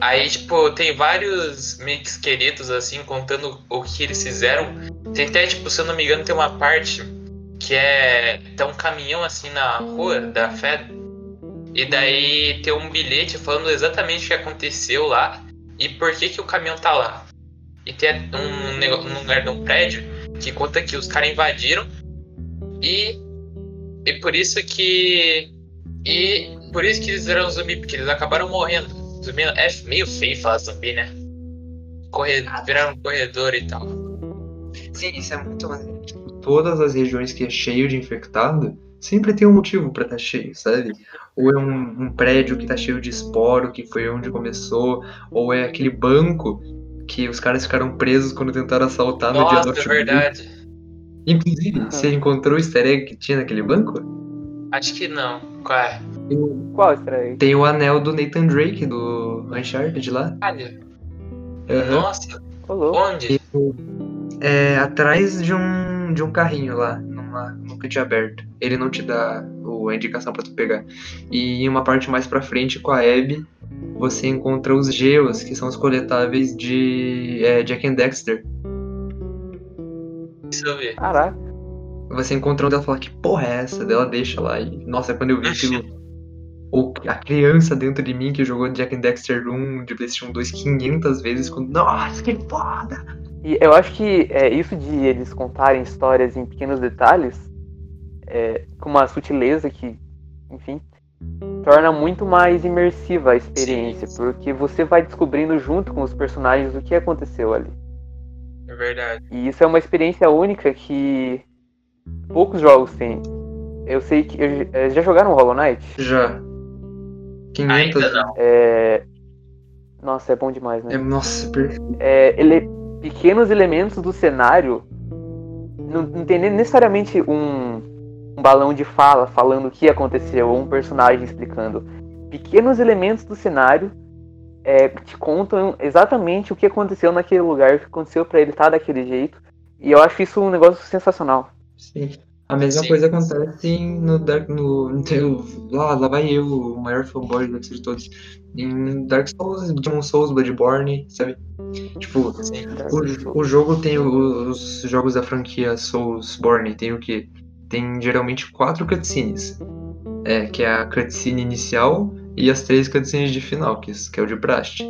Aí, tipo, tem vários mix queridos assim, contando o que eles fizeram. Tem até, tipo, se eu não me engano, tem uma parte que é. Tem um caminhão assim na rua da Fedra. E daí tem um bilhete falando exatamente o que aconteceu lá e por que, que o caminhão tá lá. E tem um, um lugar de um prédio que conta que os caras invadiram e, e por isso que. E por isso que eles eram zumbi, porque eles acabaram morrendo. Zumbi é meio feio falar zumbi, né? Corre, viraram um corredor e tal. Sim, isso é muito maneiro. Todas as regiões que é cheio de infectado, sempre tem um motivo pra estar cheio, sabe? Ou é um, um prédio que tá cheio de esporo, que foi onde começou, ou é aquele banco que os caras ficaram presos quando tentaram assaltar no dia Nossa, do é verdade. Inclusive, você encontrou o easter egg que tinha naquele banco? Acho que não. Qual é? Qual estranho? Tem o anel do Nathan Drake, do Uncharted lá. Olha, Aham. nossa, Colou. onde? É atrás de um, de um carrinho lá, numa, num cantinho aberto. Ele não te dá o- a indicação pra tu pegar. E em uma parte mais pra frente, com a Abby, você encontra os geos, que são os coletáveis de é, Jack and Dexter. Deixa eu ver. Caraca. Você encontra um dela e fala, que porra é essa? Daí ela deixa lá. E, nossa, quando eu vi aquilo. Ou a criança dentro de mim que jogou Jack and Dexter 1 de PlayStation 2 500 vezes. Quando, nossa, que foda! E eu acho que é, isso de eles contarem histórias em pequenos detalhes, é, com uma sutileza que, enfim, torna muito mais imersiva a experiência, Sim. porque você vai descobrindo junto com os personagens o que aconteceu ali. É verdade. E isso é uma experiência única que poucos jogos têm. Eu sei que. eu- eh, já jogaram Hollow Knight? Já. 500 Ainda não. É. Nossa, é bom demais, né? É, nossa, perfeito. é, ele, pequenos elementos do cenário. Não, não tem nem necessariamente um, um balão de fala falando o que aconteceu, ou um personagem explicando. Pequenos elementos do cenário é, te contam exatamente o que aconteceu naquele lugar, o que aconteceu pra ele estar daquele jeito. E eu acho isso um negócio sensacional. Sim. A mesma Sim. coisa acontece no Dark. No, no lá, lá vai eu, o maior fanboy de todos. Em Dark Souls, Demon Souls, Bloodborne, sabe? Tipo, Sim. o, o jogo tem os jogos da franquia Soulsborne, tem o quê? Tem geralmente quatro cutscenes. É, que é a cutscene inicial e as três cutscenes de final, que, que é o de praxe.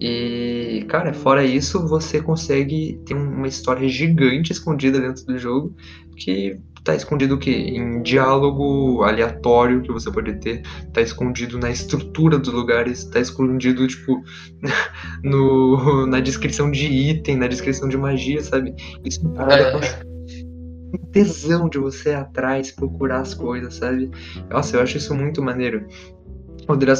E, cara, fora isso, você consegue ter uma história gigante escondida dentro do jogo, que tá escondido o quê? Em diálogo aleatório que você pode ter, tá escondido na estrutura dos lugares, tá escondido, tipo, no, na descrição de item, na descrição de magia, sabe? Isso é uma parada um tesão de você ir atrás, procurar as coisas, sabe? Nossa, eu acho isso muito maneiro.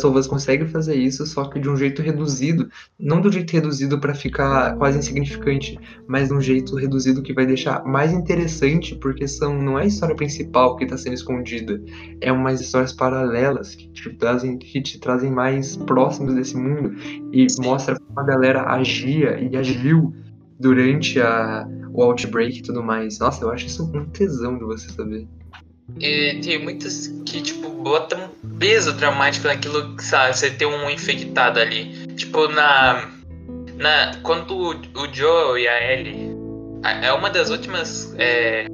Of Us consegue fazer isso, só que de um jeito reduzido. Não um jeito reduzido pra ficar quase insignificante, mas de um jeito reduzido que vai deixar mais interessante, porque são, não é a história principal que está sendo escondida, é umas histórias paralelas que te trazem, que te trazem mais próximos desse mundo e mostra como a galera agia e agiu durante a, o Outbreak e tudo mais. Nossa, eu acho isso um tesão de você saber. E tem muitas que, tipo, botam peso dramático naquilo que, sabe, você tem um infectado ali. Tipo, na. na quando o, o Joe e a Ellie. É uma das últimas. É,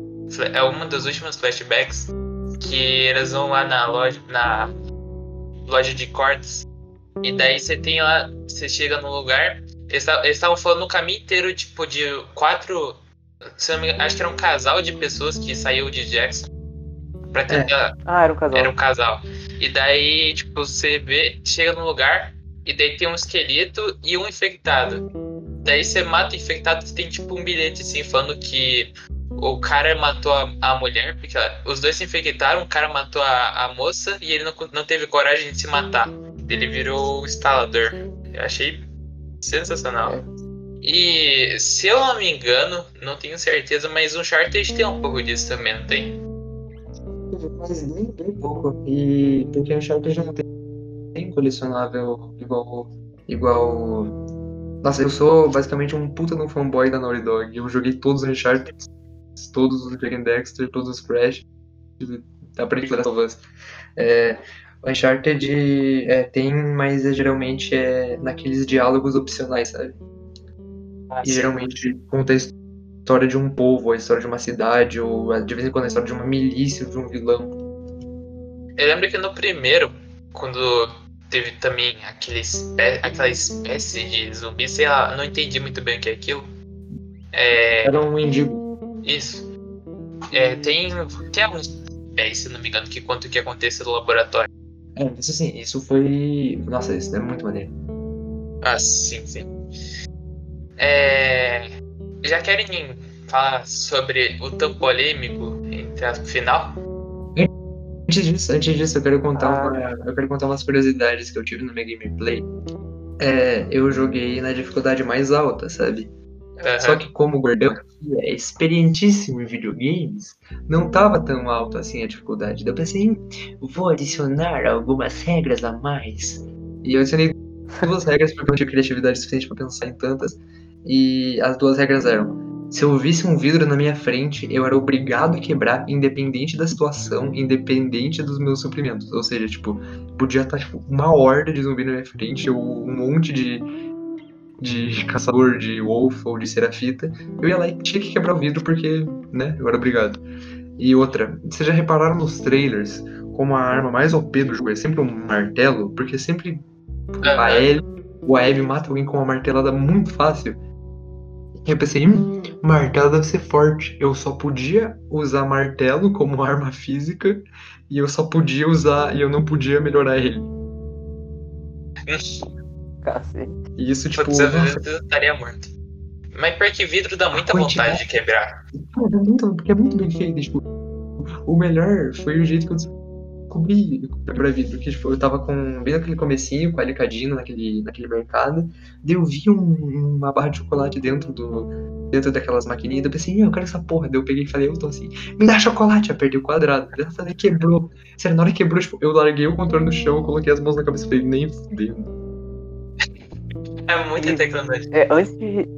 é uma das últimas flashbacks que eles vão lá na loja. Na loja de cortes. E daí você tem lá. Você chega no lugar. Eles ta- eles estavam falando o caminho inteiro, tipo, de quatro. Engano, acho que era um casal de pessoas que saiu de Jackson. Pra tentar. Ah, era um casal. Era um casal. E daí, tipo, você vê, chega no lugar, e daí tem um esqueleto e um infectado. Daí você mata o infectado e tem tipo um bilhete assim, falando que o cara matou a, a mulher, porque ó, os dois se infectaram, o cara matou a, a moça e ele não, não teve coragem de se matar. Ele virou o instalador. Eu achei sensacional. É. E se eu não me engano, não tenho certeza, mas o Uncharted tem um pouco disso também, não tem? Mas bem, bem pouco. E porque o Uncharted não tem, colecionável igual. igual. Nossa, eu sou basicamente um puta um fanboy da Naughty Dog. Eu joguei todos os Uncharted, todos os and Dexter, todos os Crash. Aprendi com of Us. É, o Uncharted é, tem, mas é, geralmente é naqueles diálogos opcionais, sabe? E geralmente conta a história de um povo, a história de uma cidade, ou de vez em quando a história de uma milícia, de um vilão. Eu lembro que no primeiro, quando teve também aquele espé- aquela espécie de zumbi, sei lá, não entendi muito bem o que é aquilo. É. Era um indigo. Isso. É, tem. Tem alguns pés, se não me engano, que conta o que acontece no laboratório. É, isso sim, isso foi. Nossa, isso é muito maneiro. Ah, sim, sim. É. Já querem falar sobre o tão polêmico entre a final? Antes disso, antes disso eu quero contar Ah. uma, eu quero contar umas curiosidades que eu tive no meu gameplay. É, eu joguei na dificuldade mais alta, sabe? Aham. Só que como o gordão é experientíssimo em videogames, não tava tão alto assim a dificuldade. Daí Eu pensei, "Hum, vou adicionar algumas regras a mais. E eu adicionei duas regras porque eu não tinha criatividade suficiente pra pensar em tantas. E as duas regras eram: se eu visse um vidro na minha frente, eu era obrigado a quebrar, independente da situação, independente dos meus suprimentos. Ou seja, tipo, podia estar tipo, uma horda de zumbi na minha frente, ou um monte de de caçador de wolf ou de serafita, eu ia lá e tinha que quebrar o vidro porque, né, eu era obrigado. E outra, vocês já repararam nos trailers como a arma mais OP do jogo é sempre um martelo? Porque sempre a Ellie, o Abby mata alguém com uma martelada muito fácil. E eu pensei, hum, martelo deve ser forte. Eu só podia usar martelo como arma física e eu só podia usar e eu não podia melhorar ele. Cacete. E isso, tipo. Putz, eu, estaria morto. Mas pior que vidro dá muita quantidade- vontade de quebrar. Cara, é muito, porque é muito bem feito. Tipo, o melhor foi o jeito que eu descobri quebrar vidro. Que tipo, eu tava com, bem naquele comecinho, com a Alicadino naquele, naquele mercado. Daí eu vi um- uma barra de chocolate dentro do. Dentro daquelas maquininhas, daí eu pensei, "Ih, eu quero essa porra. Daí eu peguei e falei, eu tô assim, me dá chocolate, apertei o quadrado. Daí eu falei, quebrou. Sério, na hora que quebrou, tipo, eu larguei o controle no chão, coloquei as mãos na cabeça e falei, nem fudendo. É muita tecnologia. É, antes de.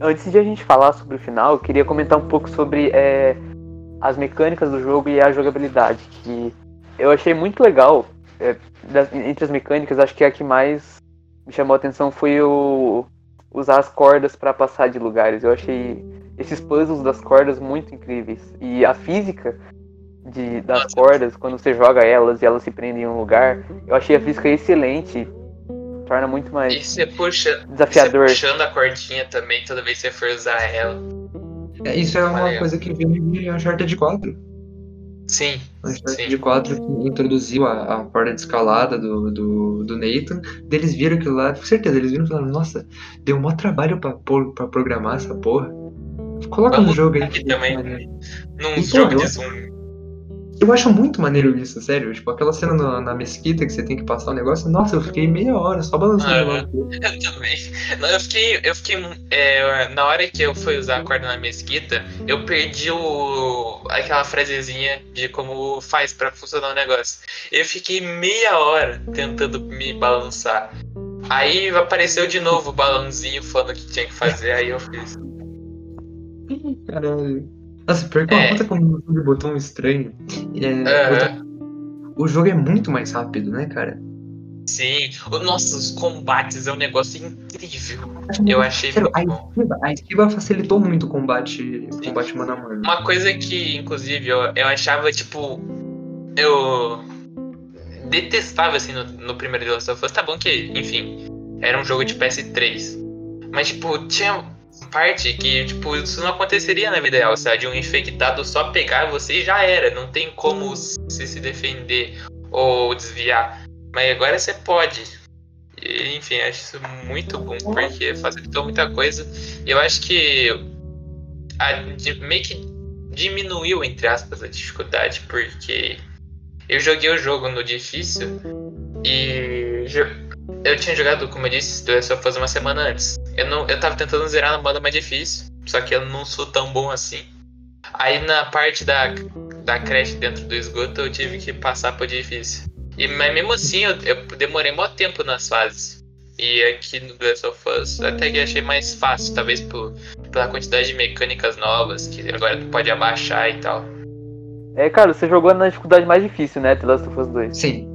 Antes de a gente falar sobre o final, eu queria comentar um pouco sobre é, as mecânicas do jogo e a jogabilidade. Que eu achei muito legal. é, das- entre as mecânicas, acho que a que mais me chamou a atenção foi o usar as cordas para passar de lugares. Eu achei esses puzzles das cordas muito incríveis. E a física de, das cordas, quando você joga elas e elas se prendem em um lugar, eu achei a física excelente. Torna muito mais E você puxa. Você desafiador. puxando a cordinha também toda vez que você for usar ela. É, isso é uma Valeu. coisa que veio de Uncharted 4. Sim, Uncharted sim. 4 que introduziu a, a corda de escalada do, do, do Nathan. Eles viram aquilo lá, com certeza, eles viram e falaram, nossa, deu um maior trabalho pra, pra programar essa porra. Coloca no Vamos jogo aí. aqui também. maneiro." Num jogo pô, de zoom. Eu acho muito maneiro isso, sério. Tipo, aquela cena na, na mesquita que você tem que passar o negócio. Nossa, eu fiquei meia hora só balançando Ah, negócio. Eu também. Não, eu fiquei. Eu fiquei. é, na hora que eu fui usar a corda na mesquita, eu perdi o. aquela frasezinha de como faz pra funcionar o negócio. Eu fiquei meia hora tentando me balançar. Aí apareceu de novo o balãozinho falando o que tinha que fazer, aí eu fiz. Caralho. Nossa, pior que uma É. puta combinação de botão estranho. É, botão- O jogo é muito mais rápido, né, cara? Sim. Nossa, os combates é um negócio incrível. Eu achei Sério, muito a bom. esquiva, a esquiva facilitou muito o combate, o combate mano a mano. Uma coisa que, inclusive, eu, eu achava, tipo. Eu. detestava, assim, no, no primeiro The Last of Us. Tá bom que, enfim, era um jogo de PS3. Mas, tipo, tinha parte que, tipo, isso não aconteceria na vida real, sabe? De um infectado só pegar você já era. Não tem como você se defender ou desviar. Mas agora você pode. Enfim, acho isso muito bom, porque facilitou muita coisa. Eu acho que a, de- meio que diminuiu, entre aspas, a dificuldade, porque eu joguei o jogo no difícil e eu tinha jogado, como eu disse, of Us uma semana antes. Eu, não, eu tava tentando zerar no modo mais difícil, só que eu não sou tão bom assim. Aí na parte da, da creche dentro do esgoto eu tive que passar pro difícil. E, mas mesmo assim eu, eu demorei mó tempo nas fases. E aqui no The Last of Us até que achei mais fácil, talvez por, pela quantidade de mecânicas novas que agora tu pode abaixar e tal. É, cara, você jogou na dificuldade mais difícil, né? The Last of Us 2. Sim.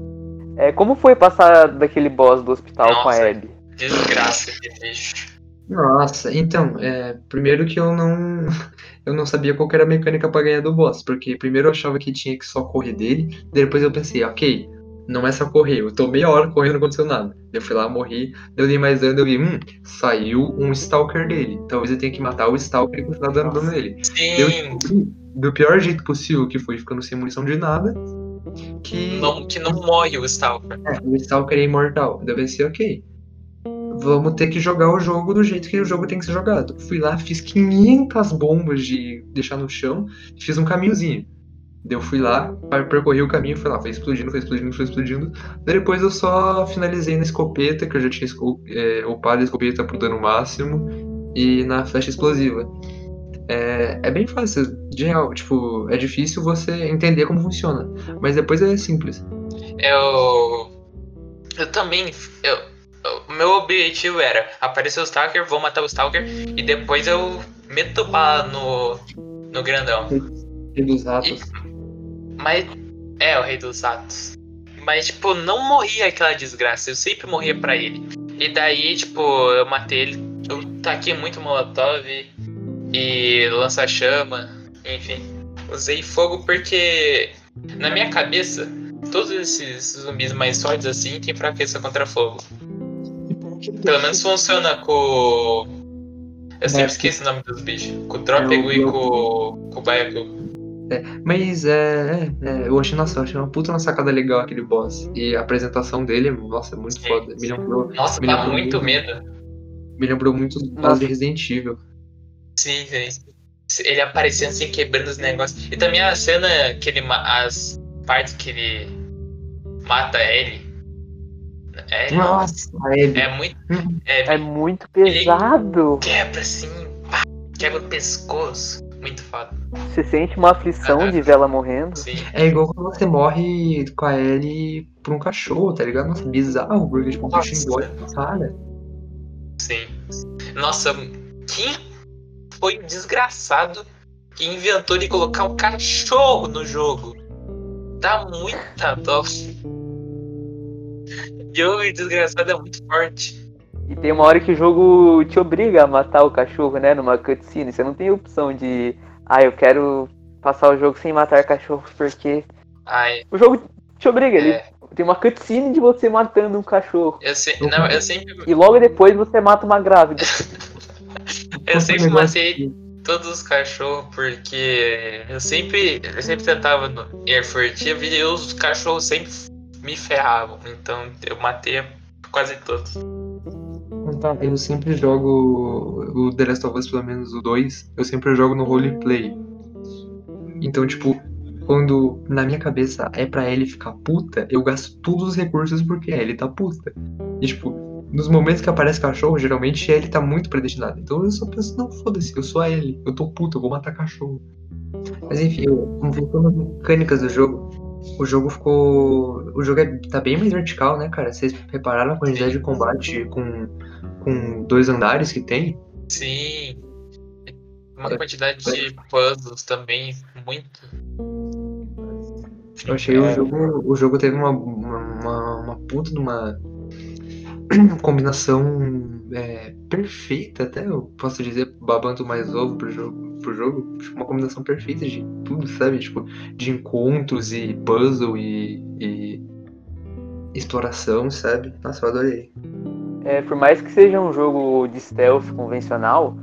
É, como foi passar daquele boss do hospital com a Nossa. Abby? Desgraça de bicho. Nossa, então, é, primeiro que eu não eu não sabia qual que era a mecânica pra ganhar do boss, porque primeiro eu achava que tinha que só correr dele, depois eu pensei, ok, não é só correr, eu tô meia hora correndo não aconteceu nada. Eu fui lá, morri, eu dei mais dano, eu vi, hum, saiu um Stalker dele, talvez eu tenha que matar o Stalker e continuar dando dano nele. Eu Sim, descobri, do pior jeito possível, que foi ficando sem munição de nada, que não, que não morre o Stalker. é, o Stalker é imortal. Eu pensei, ok. Vamos ter que jogar o jogo do jeito que o jogo tem que ser jogado. Fui lá, fiz 500 bombas de deixar no chão fiz um caminhozinho. Eu fui lá, per- percorri o caminho, fui lá, foi explodindo, foi explodindo, foi explodindo. Depois eu só finalizei na escopeta, que eu já tinha é, upado a escopeta pro dano máximo, e na flecha explosiva. É, é bem fácil, de real, tipo, é difícil você entender como funciona, mas depois é simples. Eu. Eu também. Eu- o meu objetivo era aparecer o Stalker, vou matar o Stalker e depois eu meto bala no. no grandão. E dos ratos. Mas. É, o rei dos ratos. Mas, tipo, não morria aquela desgraça. Eu sempre morria pra ele. E daí, tipo, eu matei ele. Eu taquei muito molotov e lança-chama, enfim. Usei fogo porque, na minha cabeça, todos esses zumbis mais fortes assim têm fraqueza contra fogo. Pelo menos funciona com. Eu sempre esqueço o nome dos bichos. Com o Trópego e com, com o Baiacu. É, mas é, é, é, eu achei, nossa, eu achei uma puta uma sacada legal aquele boss. E a apresentação dele, nossa, é muito Sim. foda. Me lembrou, Nossa, me dá lembrou muito medo. Me lembrou muito do boss de Resident Evil. Sim, sim. Ele aparecendo assim, quebrando os negócios. E também a cena que ele. As partes que ele mata ele. É, Nossa, ele. é muito. É, É muito pesado. quebra assim, pá, quebra o pescoço. Muito foda. Você sente uma aflição de ver ela morrendo. Sim. É igual quando você morre com a Ellie por um cachorro, tá ligado? Nossa, bizarro, porque tipo, o bicho Nossa. engole na cara. Sim. Nossa, quem foi o desgraçado que inventou de colocar um cachorro no jogo? Dá muita dó. E o desgraçado é muito forte. E tem uma hora que o jogo te obriga a matar o cachorro, né? Numa cutscene. Você não tem opção de. Ah, eu quero passar o jogo sem matar cachorros porque. Ai, O jogo te obriga, ele é, tem uma cutscene de você matando um cachorro. eu, se, não, eu sempre, E logo depois você mata uma grávida. eu sempre matei todos os cachorros porque eu sempre, eu sempre tentava no ir furtivo e os cachorros sempre me ferravam. Então eu matei quase todos. Tá, Eu sempre jogo o The Last of Us, pelo menos o 2, eu sempre jogo no roleplay. Então, tipo, quando na minha cabeça é pra ele ficar puta, eu gasto todos os recursos porque ele tá puta. E, tipo, nos momentos que aparece cachorro, geralmente ele tá muito predestinado. Então eu só penso, não, foda-se, eu sou a ele, eu tô puta, eu vou matar cachorro. Mas enfim, eu, voltando às mecânicas do jogo, o jogo ficou. O jogo é, tá bem mais vertical, né, cara? Vocês repararam a quantidade de combate com, com dois andares que tem? Sim. Uma É. quantidade de puzzles também, muito. Eu achei o jogo. O jogo teve uma, uma, uma, uma puta de uma combinação é, perfeita, até eu posso dizer, babando mais ovo pro jogo. Pro jogo, Tipo, uma combinação perfeita de tudo, sabe? Tipo, de encontros e puzzle e, e exploração, sabe? Nossa, eu adorei. É, por mais que seja um jogo de stealth convencional,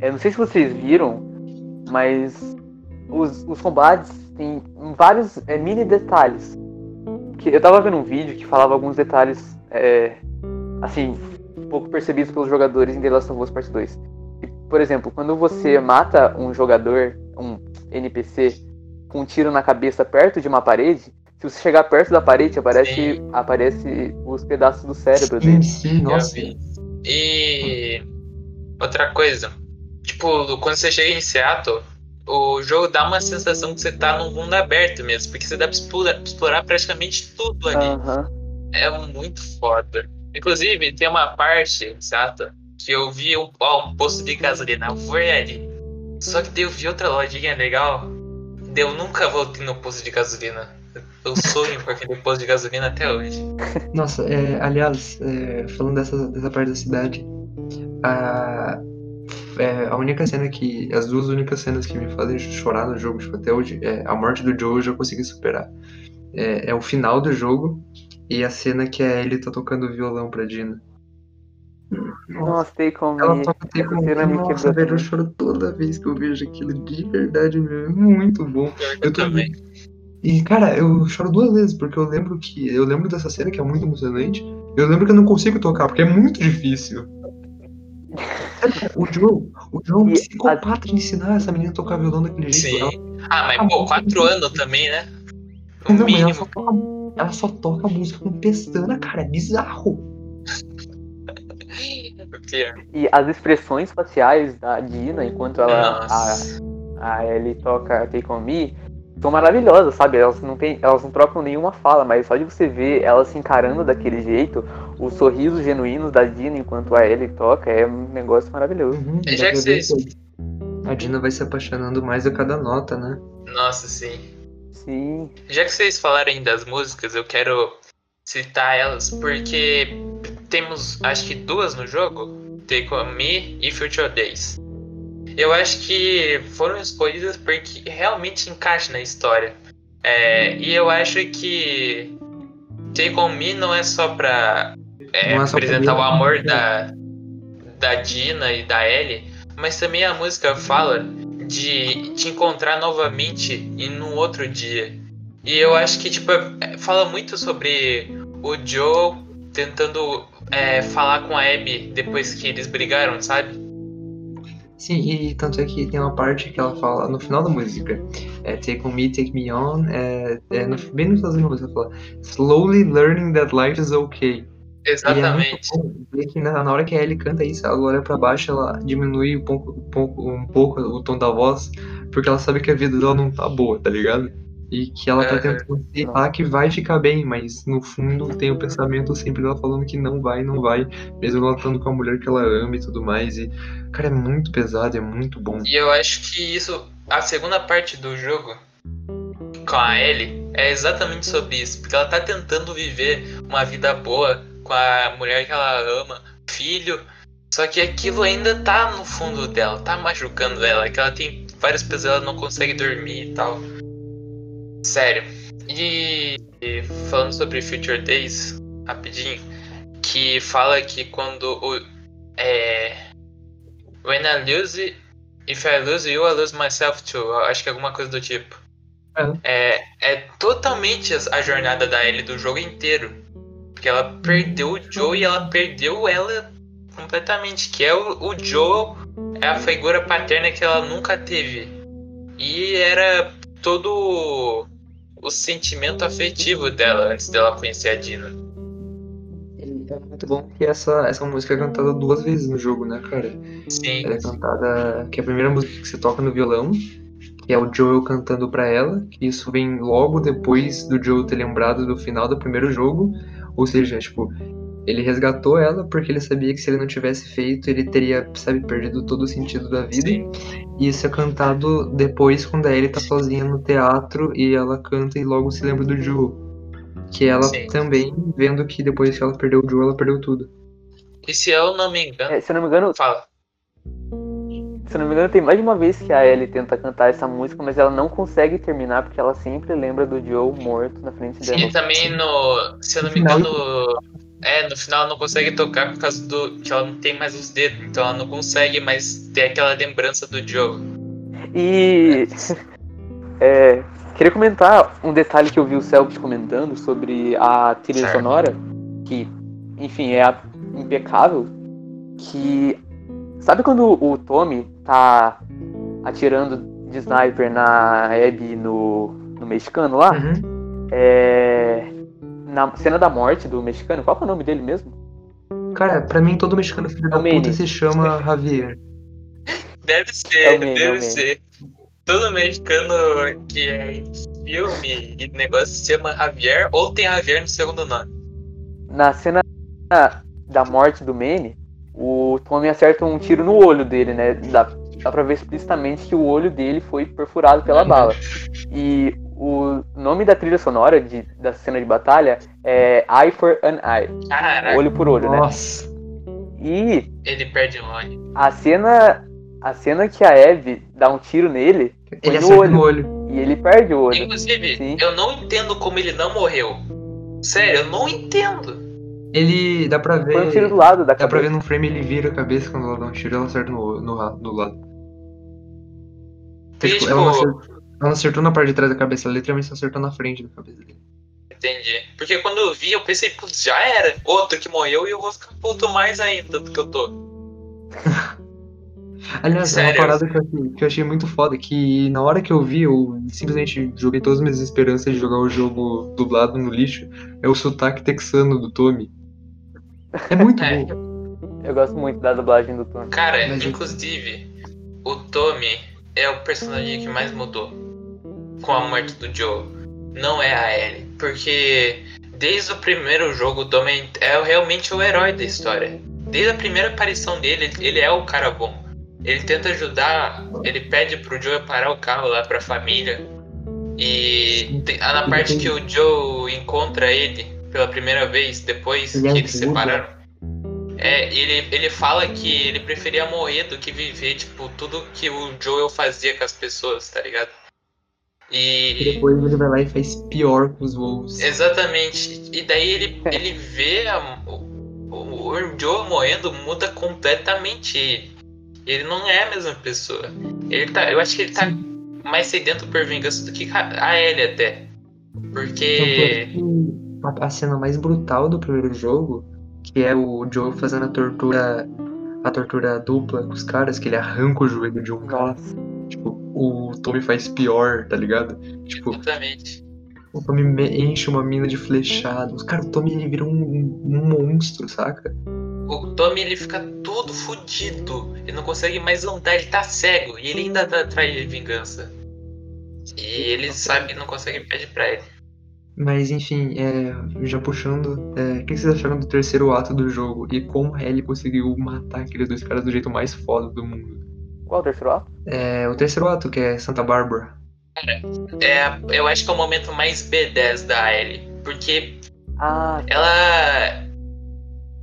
é, não sei se vocês viram, mas os, os combates têm vários é, mini detalhes. Que eu tava vendo um vídeo que falava alguns detalhes, é, assim, pouco percebidos pelos jogadores em The Last of Us Part 2. Por exemplo, quando você mata um jogador, um NPC, com um tiro na cabeça perto de uma parede, se você chegar perto da parede, aparece, aparece os pedaços do cérebro dele. Sim, sim, nossa. E outra coisa, tipo, quando você chega em Seattle, o jogo dá uma sensação que você tá num mundo aberto mesmo, porque você dá pra explorar, explorar praticamente tudo ali. É muito foda. Inclusive, tem uma parte em Seattle eu vi um, ó, um posto de gasolina, fui ali. Só que daí eu vi outra lojinha legal, eu nunca voltei no posto de gasolina. Eu sonho com aquele posto de gasolina até hoje. Nossa, é, aliás, é, falando dessa, dessa parte da cidade, a, é, a única cena que. As duas únicas cenas que me fazem chorar no jogo, tipo, até hoje, é a morte do Joe eu já consegui superar. É, é o final do jogo e a cena que a Ellie tá tocando violão pra Dina. Nossa, Take On Ela Me. toca cena me Nossa, velho, eu choro toda vez que eu vejo aquilo, de verdade mesmo. É muito bom. Eu também. E, cara, eu choro duas vezes, porque eu lembro que. Eu lembro dessa cena que é muito emocionante. Eu lembro que eu não consigo tocar, porque é muito difícil. O Joe, o Joe é um psicopata de ensinar essa menina a tocar violão daquele jeito. Sim. Ah, mas pô, quatro anos também, né? Ela, O não, mas ela só, mínimo. toca, ela só toca música com pestana, cara. É bizarro. E as expressões faciais da Dina enquanto ela a, a Ellie toca Take On Me são maravilhosas, sabe? Elas não, tem, elas não trocam nenhuma fala, mas só de você ver ela se encarando daquele jeito, os sorrisos genuínos da Dina enquanto a Ellie toca, é um negócio maravilhoso. Uhum, dá já que A Dina vai se apaixonando mais a cada nota, né? Nossa, sim. Sim. Já que vocês falaram aí das músicas, eu quero citar elas, porque temos acho que duas no jogo, Take On Me e Future Days. Eu acho que foram escolhidas porque realmente encaixam na história. É, e eu acho que Take On Me não é só pra é, é apresentar o amor da, da Dina e da Ellie, mas também a música fala de te encontrar novamente em um outro dia. E eu acho que tipo é- fala muito sobre o Joe tentando é, falar com a Abby depois que eles brigaram, sabe? Sim, e tanto é que tem uma parte que ela fala no final da música. É, take me, take me on. É, é no- bem no finalzinho da música, ela fala Slowly learning that life is okay. E é Exatamente. bom ver que na, na hora que a Ellie canta isso, ela olha pra baixo, ela diminui um pouco, um pouco, um pouco o tom da voz, porque ela sabe que a vida dela não tá boa, tá ligado? E que ela tá Aham. tentando aceitar que vai ficar bem, mas no fundo tem o pensamento sempre dela falando que não vai, não vai, mesmo ela estando com a mulher que ela ama e tudo mais. E, cara, é muito pesado, é muito bom. E eu acho que isso, a segunda parte do jogo com a Ellie é exatamente sobre isso, porque ela tá tentando viver uma vida boa com a mulher que ela ama, filho, só que aquilo ainda tá no fundo dela, tá machucando ela, que ela tem vários pesadelos, ela não consegue dormir e tal. Sério. E, falando sobre Future Days, rapidinho, que fala que quando o é, When I lose If I lose you, I lose myself too. Acho que é alguma coisa do tipo. É, é totalmente as- a jornada da Ellie do jogo inteiro. Porque ela perdeu o Joe e ela perdeu ela completamente. Que é o, o Joe, é a figura paterna que ela nunca teve. E era todo o sentimento afetivo dela antes dela conhecer a Dina. É muito bom que essa, essa música é cantada duas vezes no jogo, né, cara? Sim, Ela é cantada. Que é a primeira música que você toca no violão, que é o Joel cantando pra ela, que isso vem logo depois do Joel ter lembrado do final do primeiro jogo. Ou seja, tipo, ele resgatou ela porque ele sabia que se ele não tivesse feito, ele teria, sabe, perdido todo o sentido da vida. sim. E isso é cantado depois, quando a Ellie tá sozinha no teatro e ela canta e logo se lembra do Joel. Que ela Sim. também, vendo que depois que ela perdeu o Joel, ela perdeu tudo. E se eu não me engano. É, se eu não me engano, Fala. se eu não me engano, tem mais de uma vez que a Ellie tenta cantar essa música, mas ela não consegue terminar porque ela sempre lembra do Joe morto na frente dela. E também no. Se eu não me engano. É, no final ela não consegue tocar por causa do. que ela não tem mais os dedos. Então ela não consegue mais ter aquela lembrança do Joe. E é, queria comentar um detalhe que eu vi o Celtic comentando sobre a trilha Certo. sonora, que, enfim, é impecável. Que sabe quando o Tommy tá atirando de sniper na Abby no, no mexicano lá? Uhum. É, na cena da morte do mexicano, qual que é o nome dele mesmo? Cara, pra mim todo mexicano filho da Manny. puta se chama Javier. Deve ser, É é deve ser. Todo mexicano que é em filme e negócio se chama Javier ou tem Javier no segundo nome. Na cena da morte do Manny, o Tommy acerta um tiro no olho dele, né? Dá, dá pra ver explicitamente que o olho dele foi perfurado pela bala. E o nome da trilha sonora de, da cena de batalha é Eye for an Eye, Caraca, olho por olho, né? Nossa. E ele perde um olho. a cena, a cena que a Eve dá um tiro nele Ele no acerta olho. olho. e ele perde o olho. Inclusive, Sim. eu não entendo como ele não morreu. Sério, eu não entendo. Ele dá pra ver. Foi um tiro do lado da Dá pra ver cabeça. num frame ele vira a cabeça quando ela dá um tiro ela acerta no, no, no lado. Então, tipo, ela, não tipo, acertou, ela não acertou na parte de trás da cabeça, ela literalmente só acertou na frente da cabeça dele. Entendi. Porque quando eu vi, eu pensei, putz, já era. Outro que morreu e eu vou ficar puto mais ainda do que eu tô. Aliás, é uma Sério? parada que eu, achei, que eu achei muito foda, que na hora que eu vi, eu simplesmente joguei todas as minhas esperanças de jogar o jogo dublado no lixo. É o sotaque texano do Tommy. É muito É. bom. Eu gosto muito da dublagem do Tommy. Cara, Mas- inclusive, o Tommy é o personagem que mais mudou com a morte do Joe. Não é a Ellie. Porque desde o primeiro jogo, o Tommy é realmente o herói da história. Desde a primeira aparição dele, ele é o cara bom. Ele tenta ajudar, ele pede pro Joe parar o carro lá pra família. E na parte que o Joe encontra ele pela primeira vez, depois que eles ajuda. separaram. É, ele, ele fala que ele preferia morrer do que viver, tipo, tudo que o Joel fazia com as pessoas, tá ligado? E E. depois ele vai lá e faz pior com os Wolves. Exatamente. E daí ele, ele vê a- o, o, o Joel morrendo, muda completamente ele. Ele não é a mesma pessoa. Ele tá, eu acho que ele tá mais sedento por vingança do que a Ellie até. Porque. É que a, cena mais brutal do primeiro jogo, que é o Joel fazendo a tortura. A tortura dupla com os caras, que ele arranca o joelho de um cara. Tipo, o Tommy faz pior, tá ligado? Tipo, Exatamente. o Tommy enche uma mina de flechados. Cara, o Tommy ele vira um, um monstro, saca? O Tommy ele fica todo fudido. Ele não consegue mais andar, ele tá cego. E ele ainda tá atrás de vingança. E ele sabe que não consegue pedir pra ele. Mas enfim, é, já puxando, é, o que vocês acharam do terceiro ato do jogo e como a Ellie conseguiu matar aqueles dois caras do jeito mais foda do mundo? Qual o terceiro ato? É, o terceiro ato, que é Santa Bárbara. É, eu acho que é o momento mais B10 da Ellie. Porque Ah, ela.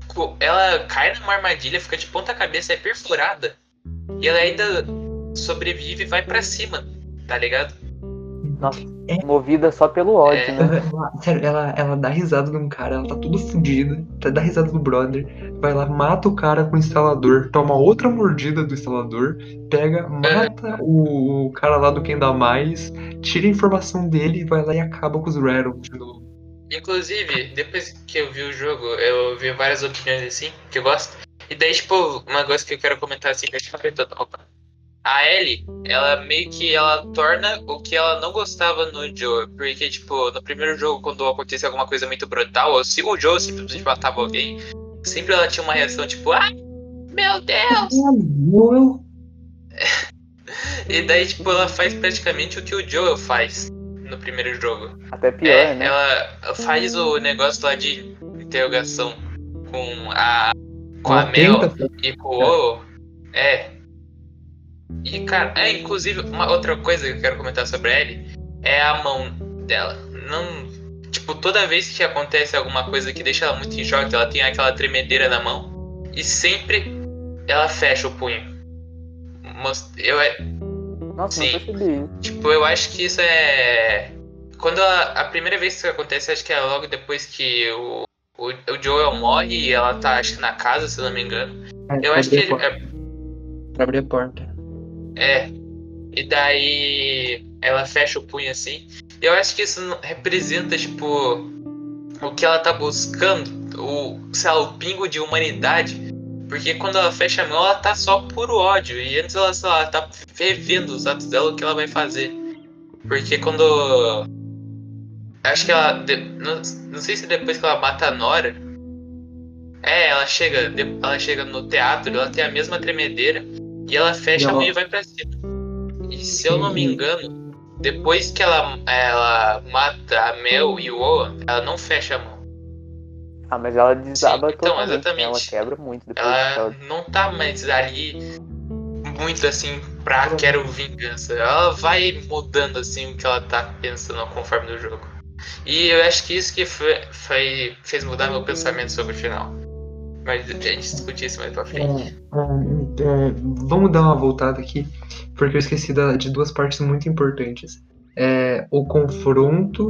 co- Ela cai numa armadilha, fica de ponta cabeça, é perfurada. E ela ainda sobrevive e vai pra cima, tá ligado? nossa. É. Movida só pelo ódio, É. né? Ela, ela- sério, ela, ela dá risada de um cara, ela tá tudo fodida, tá, dá risada do brother, vai lá, mata o cara com o instalador, toma outra mordida do instalador, pega, mata o, o cara lá do Quem Dá Mais, tira a informação dele e vai lá e acaba com os Rattle de novo. Inclusive, depois que eu vi o jogo, eu vi várias opiniões assim, que eu gosto. E daí, tipo, uma coisa que eu quero comentar assim, que eu tinha feito. Opa. A Ellie, ela meio que ela torna o que ela não gostava no Joe. Porque, tipo, no primeiro jogo, quando acontecia alguma coisa muito brutal, ou se o Joe simplesmente matava alguém, sempre ela tinha uma reação tipo, ah, meu Deus! Joel, E daí, tipo, ela faz praticamente o que o Joel faz no primeiro jogo. Até pior, É, né? ela faz o negócio lá de interrogação com a com ela a Mel e com o O. É. E cara, é inclusive uma outra coisa que eu quero comentar sobre a Ellie é a mão dela. Não, tipo, toda vez que acontece alguma coisa que deixa ela muito em choque, ela tem aquela tremedeira na mão e sempre ela fecha o punho. Eu, é- Nossa, sim. Tipo, eu acho que isso é. Quando a, a primeira vez que isso acontece, acho que é logo depois que o, o, o Joel morre e ela tá, acho que na casa, se eu não me engano. É, Eu acho que ele, porta, pra abrir a porta. É. E daí ela fecha o punho assim. Eu acho que isso representa, tipo, o que ela tá buscando, o, sei lá, o pingo de humanidade. Porque quando ela fecha a mão, ela tá só puro ódio. E antes ela, sei lá, tá revendo os atos dela, o que ela vai fazer. Porque quando. Acho que ela. Não, não sei se depois que ela mata a Nora. É, ela chega, ela chega no teatro, ela tem a mesma tremedeira. E ela fecha E a ela- mão e vai pra cima. E se eu não me Sim. engano, depois que ela, ela mata a Mel e o Owen, ela não fecha a mão. Ah, mas ela desaba Sim, então, né? exatamente. Ela quebra muito depois Ela ela... não tá mais ali muito assim pra quero vingança. Ela vai mudando assim o que ela tá pensando conforme do jogo. E eu acho que isso que foi, foi- fez mudar meu pensamento sobre o final. Mas a gente discutir isso mais pra frente. É, é, é, vamos dar uma voltada aqui, porque eu esqueci da- de duas partes muito importantes. É, o confronto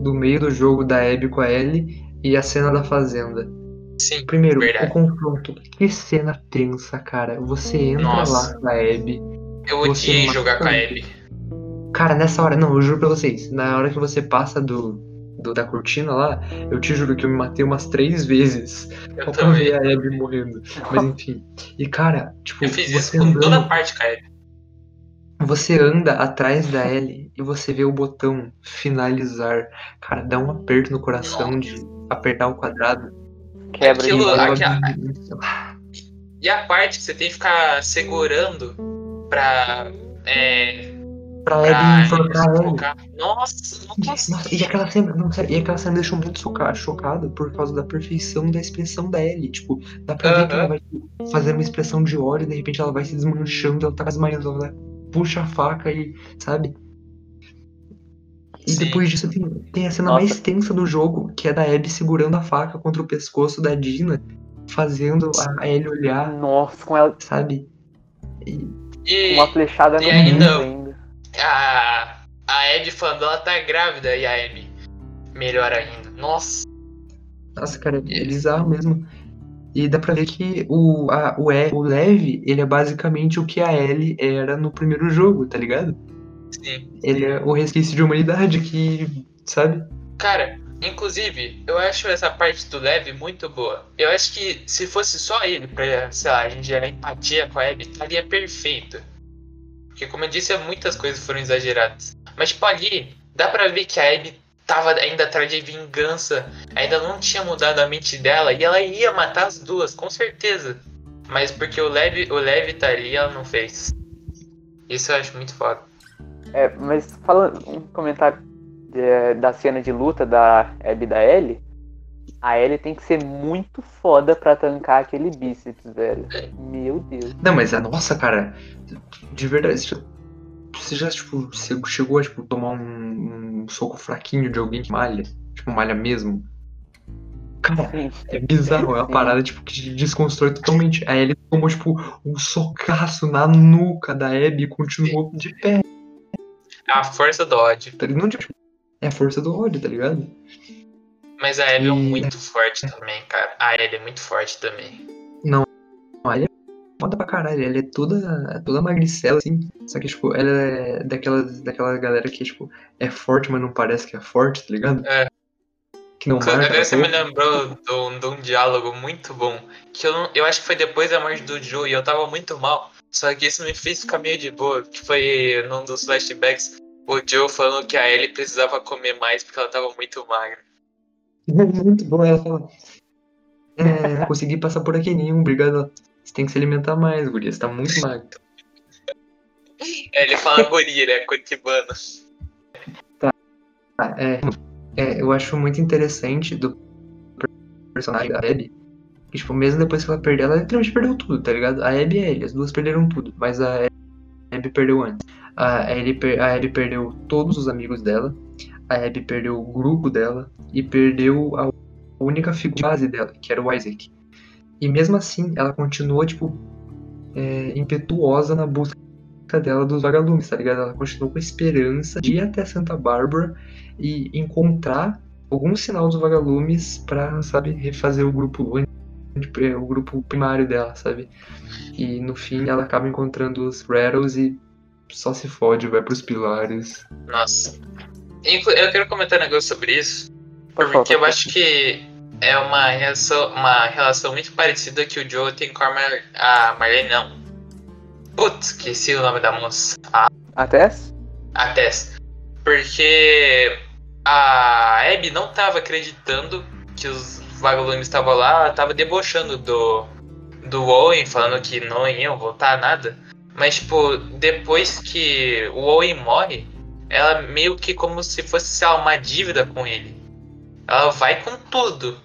do meio do jogo da Abby com a Ellie e a cena da fazenda. Sim, Primeiro, Verdade. o confronto. Que cena tensa, cara. Você entra Nossa. lá com a Abby. eu odiei jogar com a. Abby. Cara, nessa hora, não, eu juro pra vocês. Na hora que você passa do, do- da cortina lá, eu te juro que eu me matei umas três vezes. Eu Só pra ver também. a Abby morrendo. Mas enfim. E cara, tipo, Eu fiz isso você com toda a parte com a Abby. Você anda atrás da Ellie e você vê o botão finalizar. Cara, dá um aperto no coração de apertar o quadrado. quebra Aquilo- de E aqui- logo- E a parte que você tem que ficar segurando pra. É, pra pra Ellie enforcar Ellie. focar. Nossa, não Nossa, consegui. e aquela cena, não, e aquela cena deixou muito choca- chocado por causa da perfeição da expressão da Ellie. Tipo, dá pra ver que Aham. ela vai fazer uma expressão de ódio e de repente ela vai se desmanchando, ela tá desmaiando, ela puxa a faca e, sabe? E Sim. depois disso tem, tem a cena Nossa. mais tensa do jogo, que é da Abby segurando a faca contra o pescoço da Dina. fazendo a Ellie olhar, Nossa, com ela sabe? E, E uma flechada no e ainda- mundo ainda. A, a Abby falando ela tá grávida e a Abby melhor ainda. Nossa, nossa, cara, é bizarro mesmo. E dá pra ver que o, a, o, e, o Lev, ele é basicamente o que a Ellie era no primeiro jogo, tá ligado? sim. Ele é o resquício de humanidade que, sabe? Cara, inclusive, eu acho essa parte do Lev muito boa. Eu acho que se fosse só ele, pra, sei lá, a gente gerar empatia com a Abby, estaria perfeito. Porque, como eu disse, muitas coisas foram exageradas. Mas, tipo, ali, dá pra ver que a Abby tava ainda atrás de vingança, ainda não tinha mudado a mente dela, e ela ia matar as duas, com certeza. Mas porque o Lev, o Lev tá ali, ela não fez. Isso eu acho muito foda. É, mas falando um comentário de- da cena de luta da Abby e da Ellie, a Ellie tem que ser muito foda pra tancar aquele bíceps, velho. Meu Deus. Não, mas a nossa, cara, de verdade, você já, tipo, você chegou a, tipo, tomar um, um soco fraquinho de alguém que malha? Tipo, malha mesmo? Cara, Sim. é bizarro, é uma Sim. parada, tipo, que te desconstrói totalmente. A Ellie tomou, tipo, um socaço na nuca da Abby e continuou de pé. A força do ódio. Tá? Não, tipo, é a força do ódio, tá ligado? Mas a Abby é E- muito forte também, cara. A Abby é muito forte também. A Ellie é foda pra caralho, ela é toda, toda magricela, assim. Só que, tipo, ela é daquela, daquela galera que, tipo, é forte, mas não parece que é forte, tá ligado? É. Que não marca. Agora você a me lembrou de um, de um diálogo muito bom. Que eu, não- eu acho que foi depois da morte do Joe e eu tava muito mal. Só que isso me fez ficar meio de boa. Que foi num dos flashbacks. O Joe falando que a Ellie precisava comer mais porque ela tava muito magra. Muito bom, ela fala. É, não consegui passar por aqui nenhum, obrigado. Você tem que se alimentar mais, guria, você tá muito magro. É, ele fala guria, né? Curitibano. Ah, é, é, eu acho muito interessante do personagem da Abby. Que, tipo, mesmo depois que ela perdeu, ela literalmente perdeu tudo, tá ligado? A Abby e a Ellie, as duas perderam tudo, mas a Abby perdeu antes. A Ellie, per- a Abby perdeu todos os amigos dela, a Abby perdeu o grupo dela e perdeu a única figura base dela, que era o Isaac. E mesmo assim, ela continuou, tipo, é, impetuosa na busca dela dos vagalumes, tá ligado? Ela continuou com a esperança de ir até Santa Bárbara e encontrar algum sinal dos vagalumes pra, sabe, refazer o grupo o grupo primário dela, sabe? E no fim ela acaba encontrando os Rattles e só se fode, vai pros pilares. Nossa. Eu quero comentar um negócio sobre isso. Falar, Porque eu acho que é uma relação, uma relação muito parecida que o Joe tem com a, Mar a Marlene, não. Putz, esqueci o nome da moça. A, Até? a Tess. Porque a Abby não tava acreditando que os vagalumes estavam lá, ela tava debochando do, do Owen, falando que não iam voltar nada. Mas, tipo, depois que o Owen morre, ela meio que como se fosse sei lá, uma dívida com ele. Ela vai com tudo.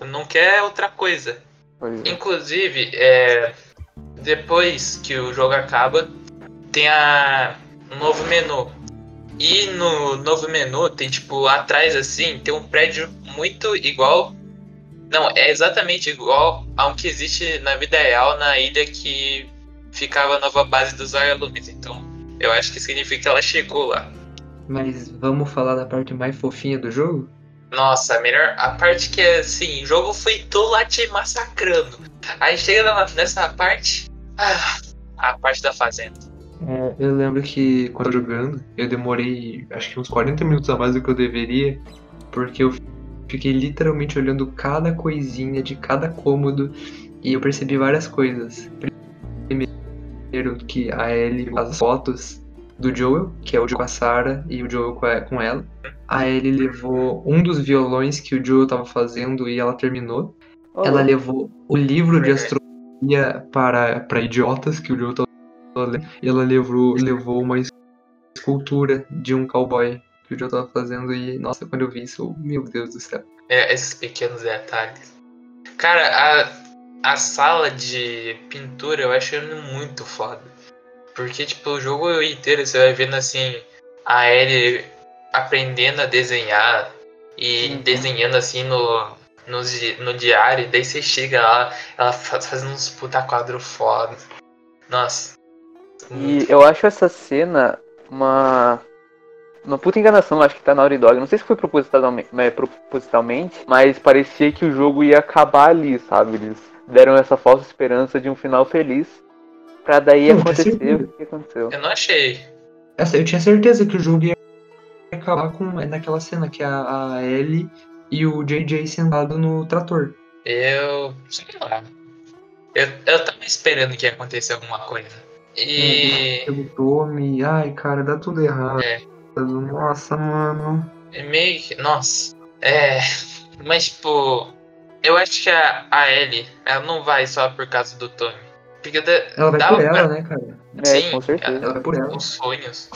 Não quer outra coisa. É. Inclusive, é, depois que o jogo acaba, tem a um novo menu. E no novo menu tem tipo atrás assim, tem um prédio muito igual. Não, é exatamente igual ao que existe na vida real na ilha que ficava a nova base dos vagalumes. Então, eu acho que significa que ela chegou lá. Mas vamos falar da parte mais fofinha do jogo? Nossa, a melhor. A parte que é assim, o jogo foi todo lá te massacrando. Aí chega nessa parte. Ah, a parte da fazenda. É, eu lembro que quando eu jogando, eu demorei acho que uns 40 minutos a mais do que eu deveria, porque eu fiquei literalmente olhando cada coisinha de cada cômodo e eu percebi várias coisas. Primeiro que a Ellie as fotos do Joel, que é o Joel com a Sarah e o Joel com ela. A Ellie levou um dos violões que o Joel tava fazendo e ela terminou. Ô, Ela levou o livro de Verdade. astronomia para, para idiotas que o Joe tava lendo. E ela levou, levou uma escultura de um cowboy que o Joe tava fazendo. E, nossa, quando eu vi isso, eu- meu Deus do céu. É, esses pequenos detalhes. Cara, a, a sala de pintura eu acho muito foda. Porque, tipo, o jogo inteiro você vai vendo assim, a Ellie aprendendo a desenhar e Uhum. desenhando assim no, no, no diário, daí você chega lá, ela faz, fazendo uns puta quadro foda. Nossa. E eu acho essa cena uma. Uma puta enganação, acho que tá na Naughty Dog. Não sei se foi propositalmente, é, propositalmente, mas parecia que o jogo ia acabar ali, sabe? Eles deram essa falsa esperança de um final feliz. Pra daí Não, acontecer o que aconteceu. Eu não achei. Essa, eu tinha certeza que o jogo ia acabar com naquela cena que a, a Ellie e o JJ sentado no trator. Eu. sei lá. Eu, eu tava esperando que ia acontecer alguma coisa. E. Pelo Tommy, ai cara, dá tudo errado. É. Nossa, mano. É meio que. Nossa. É. Mas, tipo. Eu acho que a, a Ellie, ela não vai só por causa do Tommy. Porque Ela vai dava por ela, pra- né, cara? É, Sim, com certeza. Ela vai por ela. os sonhos.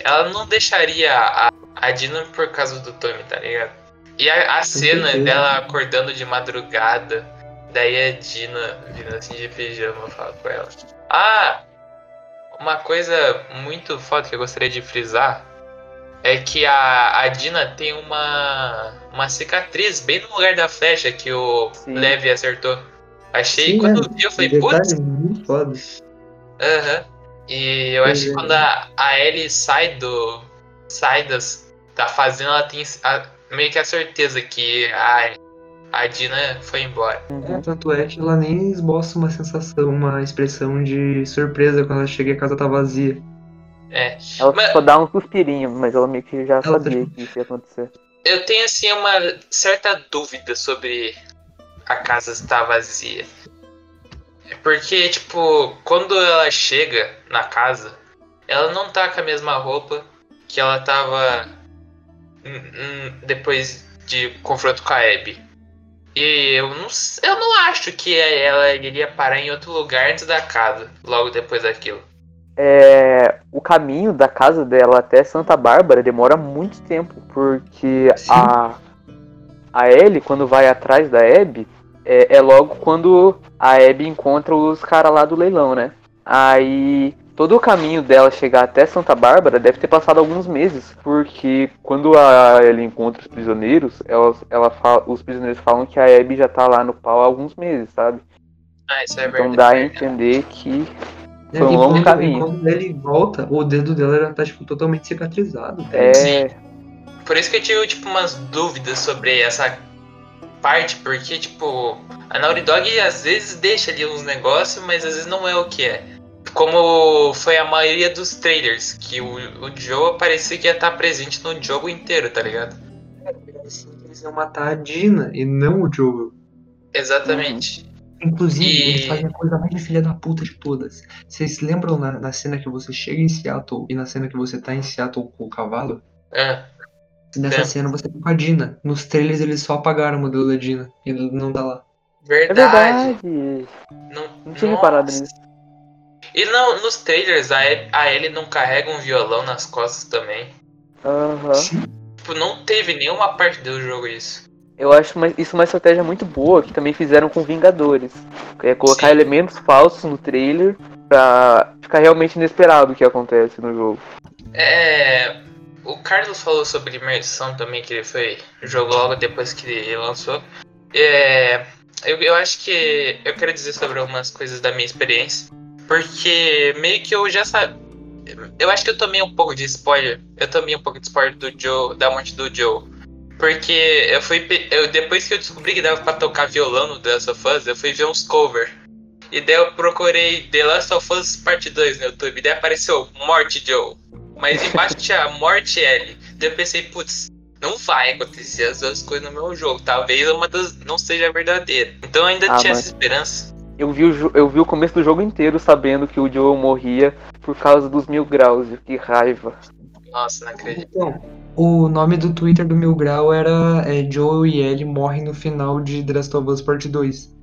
Ela não deixaria a, a Dina por causa do Tommy, tá ligado? E a, a cena certeza. dela acordando de madrugada, daí a Dina vindo assim de pijama falar com ela. Ah! Uma coisa muito foda que eu gostaria de frisar é que a, a Dina tem uma, uma cicatriz bem no lugar da flecha que o Sim. Levi acertou. Achei, Sim, quando é. eu vi, eu falei, putz, muito foda. Aham. E eu Pois acho que é. quando a, a Ellie sai do. sai das, da fazenda, ela tem a- meio que a certeza que a, a Dina foi embora. É, tanto é que ela nem esboça uma sensação, uma expressão de surpresa quando ela chega e a casa tá vazia. É. Ela Mas- só dá um suspirinho, mas ela meio que já Ela sabia tá- que isso ia acontecer. Eu tenho assim uma certa dúvida sobre a casa estar vazia. Porque, tipo, quando ela chega na casa, ela não tá com a mesma roupa que ela tava depois de confronto com a Abby. E eu não, eu não acho que ela iria parar em outro lugar antes da casa, logo depois daquilo. É, o caminho da casa dela até Santa Bárbara demora muito tempo, porque Sim. a, a Ellie, quando vai atrás da Abby, é, é logo quando a Abby encontra os caras lá do leilão, né? Aí todo o caminho dela chegar até Santa Bárbara deve ter passado alguns meses, porque quando a Ellie encontra os prisioneiros, ela, ela fala, os prisioneiros falam que a Abby já tá lá no pau há alguns meses, sabe? Ah, isso é Então verdade. dá a entender que Foi um longo caminho. E quando ele volta, o dedo dela já tá, tipo, totalmente cicatrizado. é. Sim. Por isso que eu tive, tipo, umas dúvidas sobre essa parte, porque, tipo, a Naughty Dog às vezes deixa ali uns negócios, mas às vezes não é o que é. Como foi a maioria dos trailers, que o, o Joe parecia que ia estar presente no jogo inteiro, tá ligado? Assim que eles iam matar a Dina e não o Joel. Exatamente. Inclusive, E- eles fazem a coisa mais de filha da puta de todas. Vocês lembram na, na cena que você chega em Seattle e na cena que você tá em Seattle com o cavalo? Ah, Nessa Lembro. cena você tá com a Dina. Nos trailers eles só apagaram o modelo da Dina. E ele não tá lá. É verdade. verdade. Não, Não tinha reparado Nossa. nisso. E não, nos trailers, a, E- a Ellie não carrega um violão nas costas também. Aham. Tipo, não teve nenhuma parte do jogo isso. Eu acho uma- isso uma estratégia muito boa que também fizeram com Vingadores. É colocar Sim. elementos falsos no trailer pra ficar realmente inesperado o que acontece no jogo. É. O Carlos falou sobre imersão também, que ele foi. jogou logo depois que ele lançou. É. Eu, eu acho que. Eu quero dizer sobre algumas coisas da minha experiência. Porque meio que eu já sabia. Eu acho que eu tomei um pouco de spoiler. Eu tomei um pouco de spoiler do Joe, da morte do Joe. Porque eu fui. Eu, depois que eu descobri que dava pra tocar violão no Last of Us, eu fui ver uns cover. E daí eu procurei The Last of Us Parte 2 no YouTube. Daí apareceu Morte Joe. Mas embaixo tinha Morte L. Daí eu pensei, putz, não vai acontecer as duas coisas no meu jogo. Talvez uma das não seja verdadeira. Então eu ainda Ah, tinha mas- essa esperança. Eu vi, o, eu vi o começo do jogo inteiro sabendo que o Joel morria por causa dos mil graus. e Que raiva. Nossa, não acredito. Então, o nome do Twitter do Mil Grau era é, Joel e Ellie morrem no final de The Last of Us Part 2.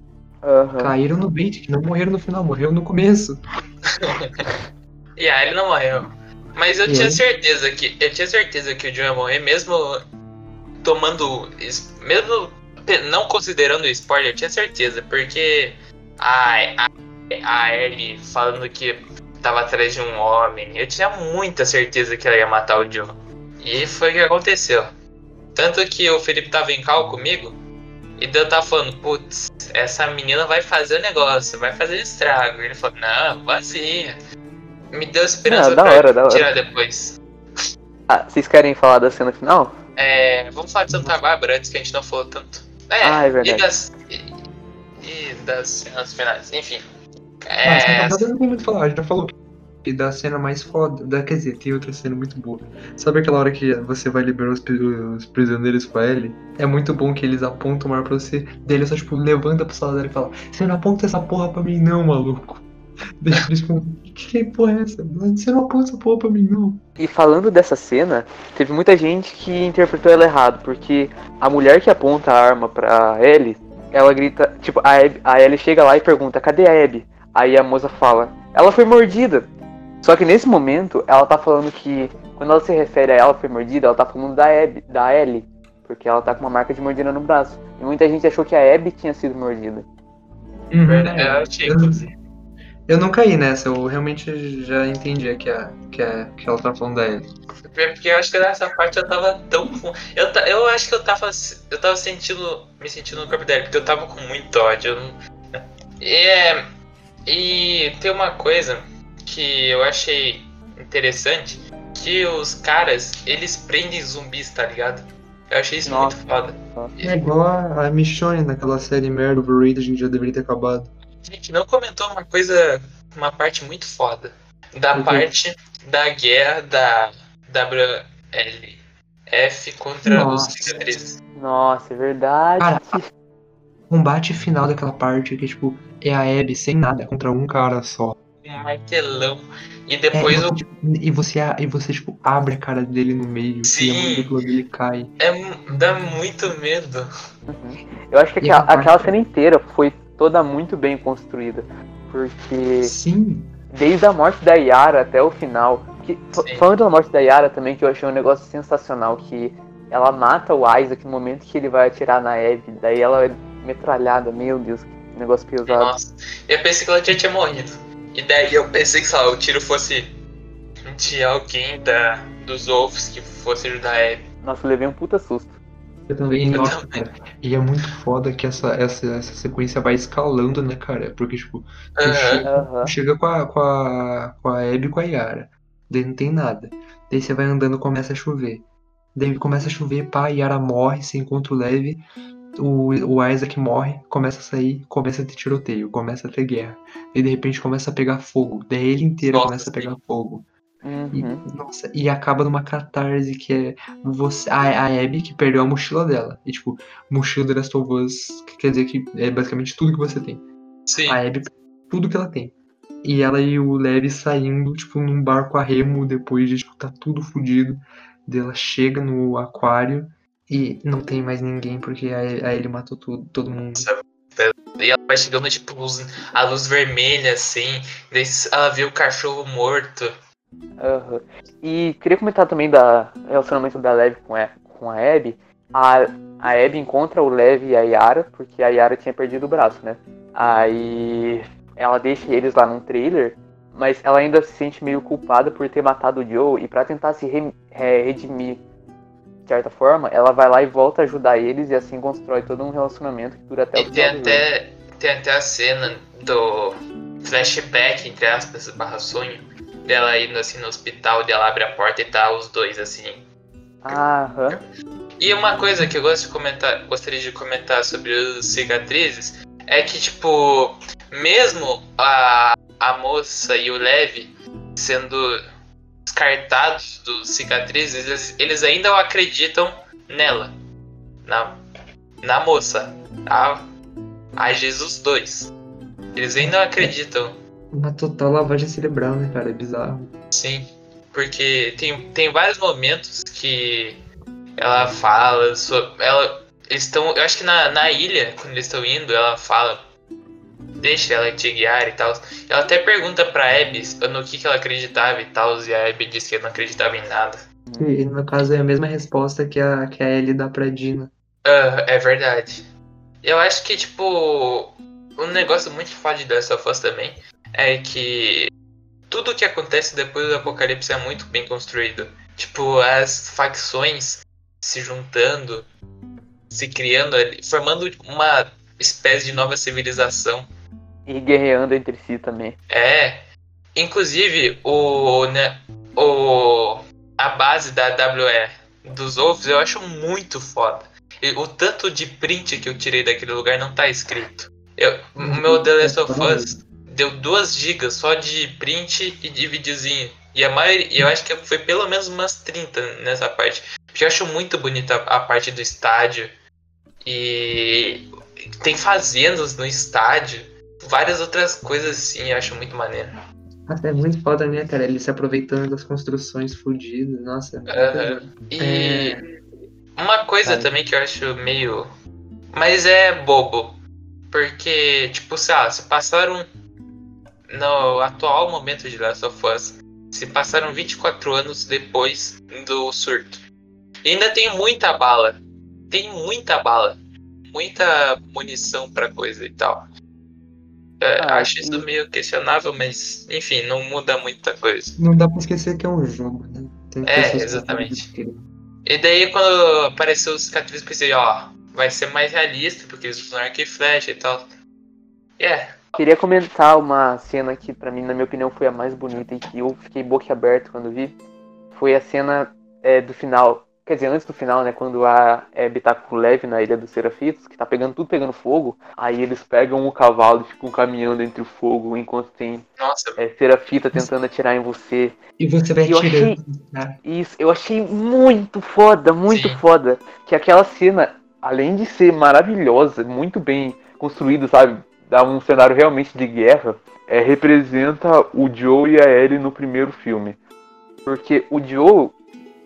Aham. Caíram no bait, que não morreram no final, morreram no começo. E aí ele não morreu. Mas eu E tinha aí? certeza que. Eu tinha certeza que o Joe ia morrer, mesmo tomando. es- Mesmo não considerando o spoiler, eu tinha certeza, porque a, a, a Ellie falando que tava atrás de um homem, eu tinha muita certeza que ela ia matar o Joe. E foi o que aconteceu. Tanto que o Felipe tava em cal comigo, E daí eu tava falando, putz, essa menina vai fazer o negócio, vai fazer estrago. Ele falou, não, vazia. Me deu esperança Ah, da pra hora, da hora. tirar depois. Ah, vocês querem falar da cena final? É, vamos falar de Santa Bárbara antes que a gente não falou tanto. É, Ah, é e verdade. das. E, e das cenas finais, enfim. Mas É, não tem muito falar, a gente já falou que da cena mais foda. Da, quer dizer, tem outra cena muito boa. Sabe aquela hora que você vai liberar os, os prisioneiros com a Ellie? É muito bom que eles apontam o ar pra você. Daí ele só, tipo, levanta pro salário e fala: Você não aponta essa porra pra mim, não, maluco. Daí eles Que, que porra é essa? Você não aponta essa porra pra mim, não. E falando dessa cena, teve muita gente que interpretou ela errado, porque a mulher que aponta a arma pra Ellie, ela grita, tipo, a, Abby, a Ellie chega lá e pergunta, cadê a Abby? Aí a moça fala, ela foi mordida. Só que nesse momento, ela tá falando que, quando ela se refere a ela foi mordida, ela tá falando da Abby, da Ellie, porque ela tá com uma marca de mordida no braço. E muita gente achou que a Abby tinha sido mordida. verdade, eu achei, inclusive. Eu não caí nessa, eu realmente já entendi que, a, que, a, que ela tá falando da Ellie. Porque eu acho que nessa parte eu tava tão. Eu, ta- eu acho que eu tava. Eu tava sentindo. Me sentindo no corpo dela, porque eu tava com muito ódio. eu não- E, é, e tem uma coisa que eu achei interessante. Que os caras, eles prendem zumbis, tá ligado? Eu achei isso Nossa. muito foda. É igual a, a Michonne naquela série merda Overrated, a gente já deveria ter acabado. A gente não comentou uma coisa. Uma parte muito foda. Da quê? parte da guerra da WLF contra Nossa. os cicatrizes. Nossa, é verdade. Cara, O combate final daquela parte que, tipo, é a Abby sem nada contra um cara só. Um martelão. E É, depois você, o tipo, e você, e você, tipo, abre a cara dele no meio e a Sim. dele cai. É, dá muito medo. Eu acho que aquela, aquela cena inteira foi toda muito bem construída. Porque Sim. desde a morte da Yara até o final. Que, Sim. falando da morte da Yara também, que eu achei um negócio sensacional, que ela mata o Isaac no momento que ele vai atirar na Abby, daí ela é metralhada, meu Deus, que negócio pesado. Nossa. Eu pensei que ela já tinha morrido. E daí eu pensei que, sei lá, o tiro fosse de alguém da, dos Wolves que fosse ajudar a Abby. Nossa, eu levei um puta susto. Eu também, Eu nossa, também. cara. E é muito foda que essa, essa, essa sequência vai escalando, né, cara? Porque, tipo, chega, chega com, a, com, a, com a Abby e com a Yara. Daí não tem nada. Daí você vai andando começa a chover. Daí começa a chover, pá, a Yara morre, você encontra o Levi. O, o Isaac morre, começa a sair, começa a ter tiroteio, começa a ter guerra. E de repente começa a pegar fogo. Daí ele inteiro Nossa, começa a pegar fogo. E, Uhum. nossa, e acaba numa catarse que é você, a, a Abby que perdeu a mochila dela. E tipo, mochila The Last of Us, que quer dizer que é basicamente tudo que você tem. Sim. A Abby, tudo que ela tem. E ela e o Levi saindo, tipo, num barco a remo, depois de, tipo, tá tudo fudido. Daí ela chega no aquário e não tem mais ninguém, porque a, a Ellie matou tudo, todo mundo. E ela vai chegando, tipo, luz- a luz vermelha, assim. Daí ela vê o cachorro morto. Aham. E queria comentar também da relacionamento da Lev com a, com a Abby. A, a Abby encontra o Lev e a Yara, porque a Yara tinha perdido o braço, né? Aí ela deixa eles lá num trailer, mas ela ainda se sente meio culpada por ter matado o Joe, e pra tentar se re- re- redimir certa forma, ela vai lá e volta a ajudar eles, e assim constrói todo um relacionamento que dura até E o tem final do jogo. até, tem até a cena do flashback, entre aspas, barra sonho. Dela indo assim no hospital, dela abre a porta e tá os dois assim. Aham. E uma coisa que eu gosto de comentar, gostaria de comentar sobre os cicatrizes é que, tipo, mesmo a, a moça e o Levi sendo descartados dos cicatrizes, eles, eles ainda acreditam nela. Na, na moça. A, a Jesus 2. Eles ainda acreditam. Uma total lavagem cerebral, né, cara? É bizarro. Sim, porque tem, tem vários momentos que ela fala sobre. Ela, eles estão. Eu acho que na, na ilha, quando eles estão indo, ela fala. Deixa ela te guiar e tal. Ela até pergunta pra Abby no que, que ela acreditava e tal. E a Abby diz que não acreditava em nada. E no caso é a mesma resposta que a, que a Ellie dá pra Dina. Ah, é verdade. Eu acho que, tipo, um negócio muito foda de Last of Us também é que tudo que acontece depois do apocalipse é muito bem construído. Tipo, as facções se juntando se criando ali, formando uma espécie de nova civilização. E guerreando entre si também. É. Inclusive, o, né, o a base da WE dos ovos eu acho muito foda. O tanto de print que eu tirei daquele lugar não tá escrito. Eu, o meu The Last of Us deu 2 GB só de print e de videozinho. E a maioria, eu acho que foi pelo menos umas 30 nessa parte. Eu acho muito bonita a parte do estádio. E tem fazendas no estádio. Várias outras coisas assim, eu acho muito maneiro. Até muito foda, né, cara? Ele se aproveitando das construções fodidas. Nossa. Uhum. E é... uma coisa também que eu acho meio. Mas é bobo. Porque, tipo, sei lá, se passaram. No atual momento de Last of Us, se passaram 24 anos depois do surto. E ainda tem muita bala. Tem muita bala. Muita munição pra coisa e tal. É, ah, acho isso meio questionável, mas enfim, não muda muita coisa. Não dá pra esquecer que é um jogo, né? é, exatamente. E daí quando apareceu os cicatrizes, pensei, ó, vai ser mais realista, porque eles usam arco e flecha e tal. Yeah. Queria comentar uma cena que para mim, na minha opinião, foi a mais bonita e que eu fiquei boquiaberto quando vi. Foi a cena é, do final, quer dizer, antes do final, né, quando a Abby tá com o Lev na Ilha dos Serafitos, que tá pegando tudo pegando fogo, aí eles pegam o cavalo e ficam caminhando entre o fogo enquanto tem Nossa. É, Serafita tentando atirar em você. E você vai atirando. Achei, né? Isso, eu achei muito foda, muito Sim. foda. Que aquela cena, além de ser maravilhosa, muito bem construída, sabe? Dá um cenário realmente de guerra, é, representa o Joe e a Ellie no primeiro filme. Porque o Joe,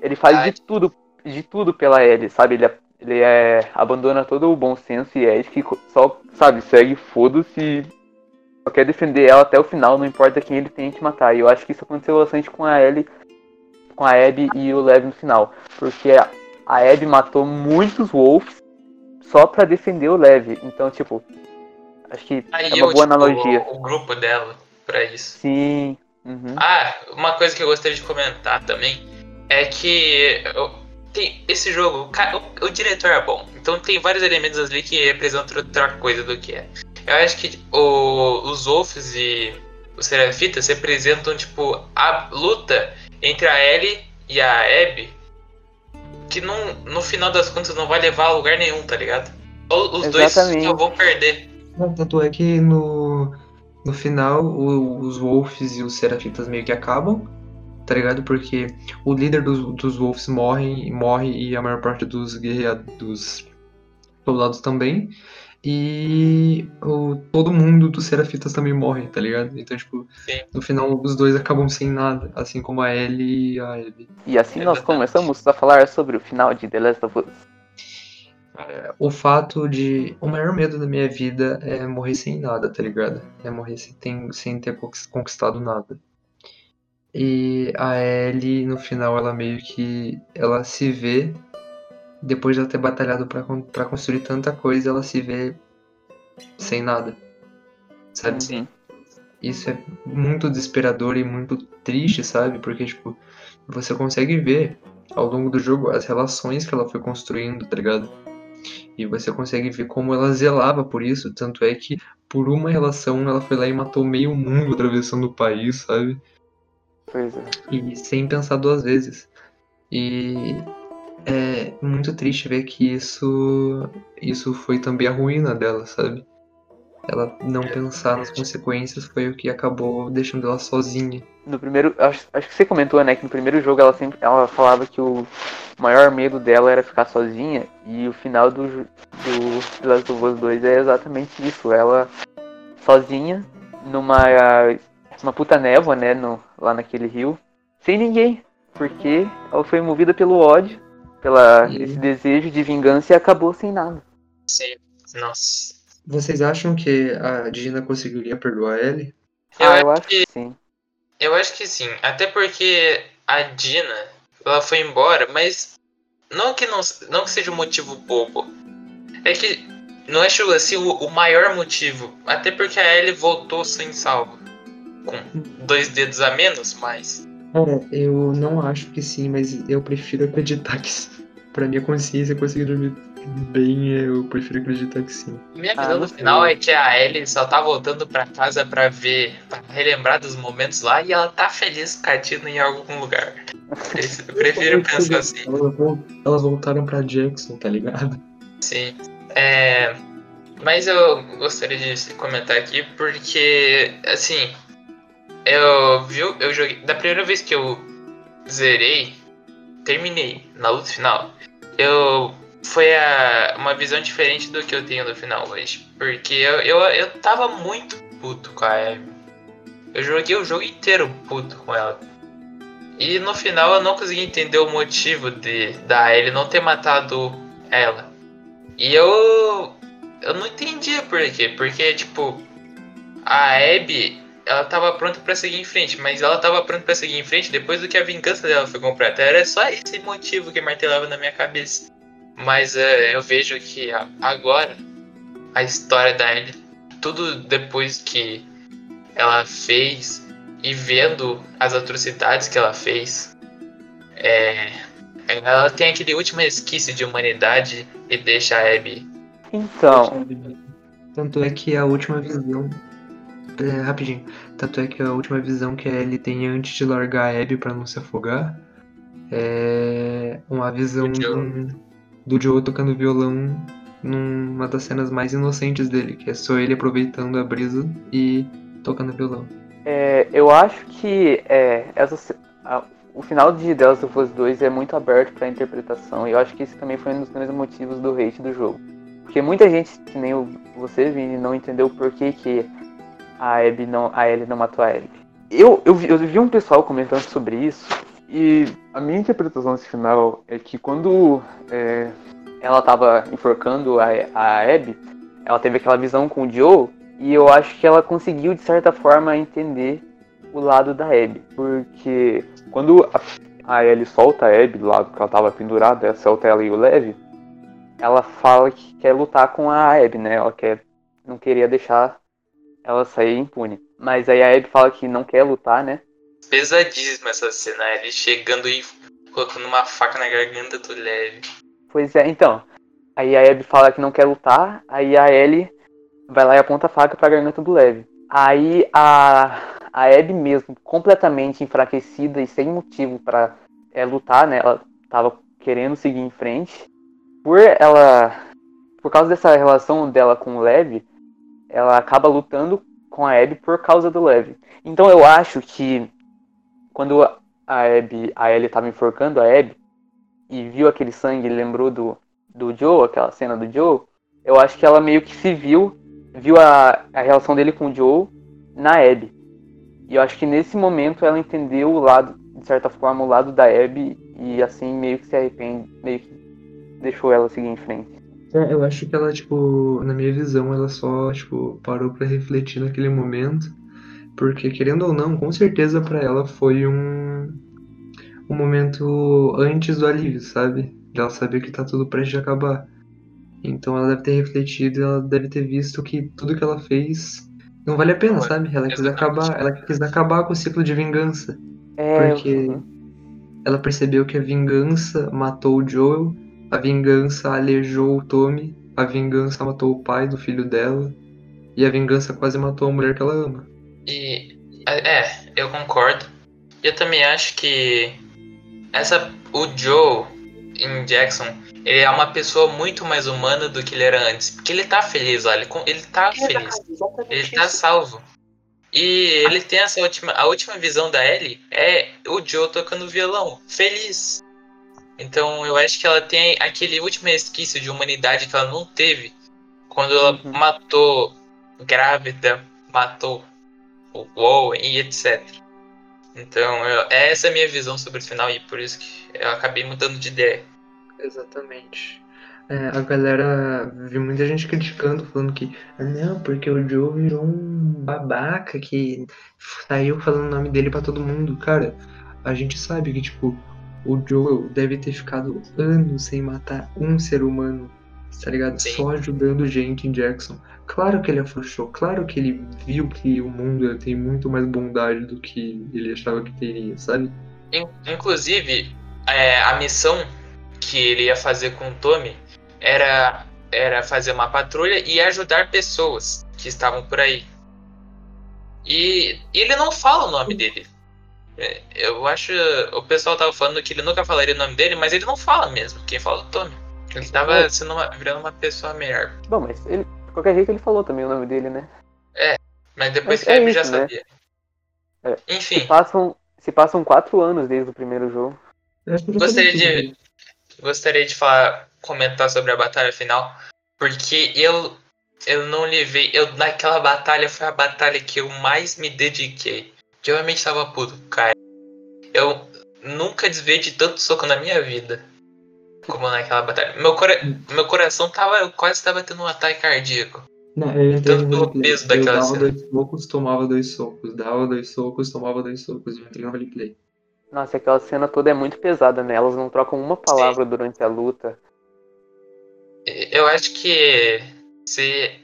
ele faz de tudo de tudo pela Ellie, sabe? Ele, ele é, abandona todo o bom senso e é que só, sabe, segue foda-se só quer defender ela até o final, não importa quem ele tem que matar. E eu acho que isso aconteceu bastante com a Ellie, com a Abby e o Lev no final. Porque a, a Abby matou muitos Wolves só pra defender o Lev. Então, tipo, acho que Aí é uma eu, boa tipo, analogia. O, o, grupo dela pra isso. Sim. Uhum. Ah, uma coisa que eu gostaria de comentar também é que tem esse jogo, o, o, diretor é bom, então tem vários elementos ali que representam outra coisa do que é. Eu acho que o, os Wolves e os Serafitas representam, tipo, a luta entre a Ellie e a Abby, que não, no final das contas não vai levar a lugar nenhum, tá ligado? Os Exatamente. dois só vão perder. Tanto é que no, no final o, os Wolves e os Serafitas meio que acabam tá ligado? Porque o líder dos, dos Wolves morre, morre e a maior parte dos guerreiros, dos soldados também. E o, todo mundo dos Serafitas também morre, tá ligado? Então, tipo, Sim. no final os dois acabam sem nada, assim como a Ellie e a Abby. E assim nós começamos a falar sobre o final de The Last of Us. É, o fato de. O maior medo da minha vida é morrer sem nada, tá ligado? É morrer sem, sem ter conquistado nada. E a Ellie, no final, ela meio que. Ela se vê. Depois de ela ter batalhado para construir tanta coisa, ela se vê sem nada. Sabe? Sim. Isso é muito desesperador e muito triste, sabe? Porque, tipo, você consegue ver ao longo do jogo as relações que ela foi construindo, tá ligado? E você consegue ver como ela zelava por isso. Tanto é que, por uma relação, ela foi lá e matou meio mundo atravessando o país, sabe? Pois é. E sem pensar duas vezes. E é muito triste ver que isso isso foi também a ruína dela, sabe? Ela não pensar nas consequências foi o que acabou deixando ela sozinha. No primeiro, acho, acho que você comentou, né, que no primeiro jogo ela sempre ela falava que o maior medo dela era ficar sozinha e o final do do The Last of Us 2 é exatamente isso, ela sozinha numa uma puta névoa, né, no, lá naquele rio, sem ninguém, porque ela foi movida pelo ódio, pela e... esse desejo de vingança e acabou sem nada. Sim, nossa. Vocês acham que a Dina conseguiria perdoar ele? Eu ah, eu acho que, que sim. Eu acho que sim, até porque a Dina, ela foi embora, mas não que não, não que seja um motivo bobo. É que não acho assim o, o maior motivo, até porque a Ellie voltou sem salvo com dois dedos a menos, mas. Cara, eu não acho que sim, mas eu prefiro acreditar que sim. pra minha consciência conseguir dormir bem, eu prefiro acreditar que sim. Minha Ah, visão no sei. final é que a Ellie só tá voltando pra casa pra ver, pra relembrar dos momentos lá e ela tá feliz catindo em algum lugar. Prefiro, prefiro pensar assim. Elas voltaram pra Jackson, tá ligado? Sim. É, mas eu gostaria de comentar aqui porque, assim, eu vi, eu joguei. Da primeira vez que eu zerei, terminei na luta final, eu. Foi a, uma visão diferente do que eu tenho no final hoje. Porque eu, eu, eu tava muito puto com a Abby. Eu joguei o jogo inteiro puto com ela. E no final eu não consegui entender o motivo de da Ellie não ter matado ela. E eu. Eu não entendia por quê. Porque, tipo, a Abby, ela tava pronta pra seguir em frente, mas ela tava pronta pra seguir em frente depois do que a vingança dela foi completa. Era só esse motivo que martelava na minha cabeça. Mas é, eu vejo que a- agora a história da Ellie, tudo depois que ela fez e vendo as atrocidades que ela fez, é, ela tem aquele último resquício de humanidade e deixa a Abby Então, Tanto é que a última visão. É, rapidinho. Tanto é que a última visão que a Ellie tem antes de largar a Abby pra não se afogar é uma visão Do Joe. do, do Joe tocando violão numa das cenas mais inocentes dele, que é só ele aproveitando a brisa e tocando violão. é, eu acho que é, essa, a- o final de The Last of Us 2 é muito aberto pra interpretação, e eu acho que esse também foi um dos grandes motivos do hate do jogo. Porque muita gente, que nem você, Vini, não entendeu por que, que a Abby não, a Ellie não matou a Abby. Eu, eu, vi, eu vi um pessoal comentando sobre isso, e a minha interpretação desse final é que quando é, ela tava enforcando a, a Abby, ela teve aquela visão com o Joe, e eu acho que ela conseguiu, de certa forma, entender o lado da Abby. Porque quando a, a Ellie solta a Abby do lado que ela tava pendurada, ela solta ela e o Lev, ela fala que quer lutar com a Abby, né? Ela quer, não queria deixar ela sair impune. Mas aí a Abby fala que não quer lutar, né? pesadíssima essa cena, ele chegando e colocando uma faca na garganta do Leve. Pois é, então. Aí a Abby fala que não quer lutar, aí a Ellie vai lá e aponta a faca pra garganta do Lev. Aí a, a Abby mesmo, completamente enfraquecida e sem motivo pra é, lutar, né? Ela tava querendo seguir em frente. Por ela. Por causa dessa relação dela com o Lev, ela acaba lutando com a Abby por causa do Lev. Então eu acho que quando a Abby, a Ellie tava enforcando a Abby e viu aquele sangue lembrou do, do Joe, aquela cena do Joe, eu acho que ela meio que se viu, viu a, a relação dele com o Joe na Abby. E eu acho que nesse momento ela entendeu o lado, de certa forma, o lado da Abby e assim meio que se arrepende, meio que deixou ela seguir em frente. É, eu acho que ela, tipo, na minha visão, ela só, tipo, parou pra refletir naquele momento. Porque, querendo ou não, com certeza pra ela foi um, um momento antes do alívio, sabe? De ela saber que tá tudo prestes a acabar. Então ela deve ter refletido e ela deve ter visto que tudo que ela fez não vale a pena, sabe? Ela quis acabar, ela quis acabar com o ciclo de vingança. É, Porque uhum. ela percebeu que a vingança matou o Joel, a vingança aleijou o Tommy, a vingança matou o pai do filho dela, e a vingança quase matou a mulher que ela ama. E é, eu concordo. Eu também acho que essa o Joe em Jackson, ele é uma pessoa muito mais humana do que ele era antes, porque ele tá feliz, olha, ele, tá feliz. Ele tá salvo. E ele tem essa última. A última visão da Ellie é o Joe tocando violão, feliz. Então eu acho que ela tem aquele último resquício de humanidade que ela não teve quando ela Uhum. matou grávida, matou o Owen e etc. Então eu- essa é a minha visão sobre o final e por isso que eu acabei mudando de ideia. Exatamente. É, a galera viu muita gente criticando, falando que "Ah, não, porque o Joe virou um babaca que saiu falando o nome dele pra todo mundo. Cara, a gente sabe que, tipo, o Joel deve ter ficado anos sem matar um ser humano, tá ligado? Sim. Só ajudando gente em Jackson. Claro que ele afrouxou, claro que ele viu que o mundo tem muito mais bondade do que ele achava que teria, sabe? In- Inclusive, é, a missão que ele ia fazer com o Tommy era, era fazer uma patrulha e ajudar pessoas que estavam por aí. E ele não fala o nome dele. É, Eu acho. O pessoal tava falando que ele nunca falaria o nome dele, mas ele não fala mesmo. Quem fala é o Tommy. Ele tava É. sendo uma- virando uma pessoa melhor. Bom, mas ele, de qualquer jeito ele falou também o nome dele, né? Mas depois Mas que a é já isso, né? sabia. É. Enfim, Se passam, se passam quatro anos desde o primeiro jogo. Que já Gostaria falei de- gostaria de falar, comentar sobre a batalha final, porque eu eu não levei, eu naquela batalha foi a batalha que eu mais me dediquei. Que eu realmente tava puto, cara. Eu nunca desviei de tanto soco na minha vida como naquela batalha. Meu, cora meu coração tava, eu quase tava tendo um ataque cardíaco. Não, eu Tanto pelo peso Eu daquela dava cena. dois socos, tomava dois socos. Dava dois socos, tomava dois socos. Eu entrei no roleplay. Nossa, aquela cena toda é muito pesada, né? Elas não trocam uma palavra durante a luta. Eu acho que se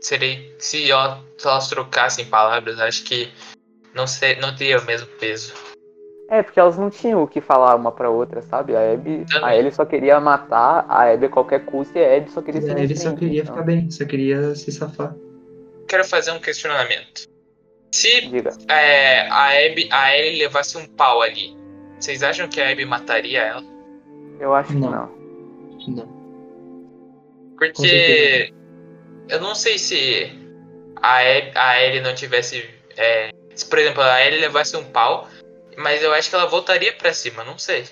serei se ó- se elas trocassem palavras, acho que não ser, não teria o mesmo peso. É, porque elas não tinham o que falar uma pra outra, sabe? A Abby, a Também. Ellie só queria matar a Abby a qualquer custo e a Abby só queria ser É, ele só queria então, ficar bem, só queria se safar. Quero fazer um questionamento. Se Diga. é, a Abby, a Ellie levasse um pau ali, vocês acham que a Abby mataria ela? Eu acho que Não. não. Não. Porque eu não sei se a, Abby, a Ellie não tivesse. é, por exemplo, a Ellie levasse um pau, mas eu acho que ela voltaria pra cima, não sei.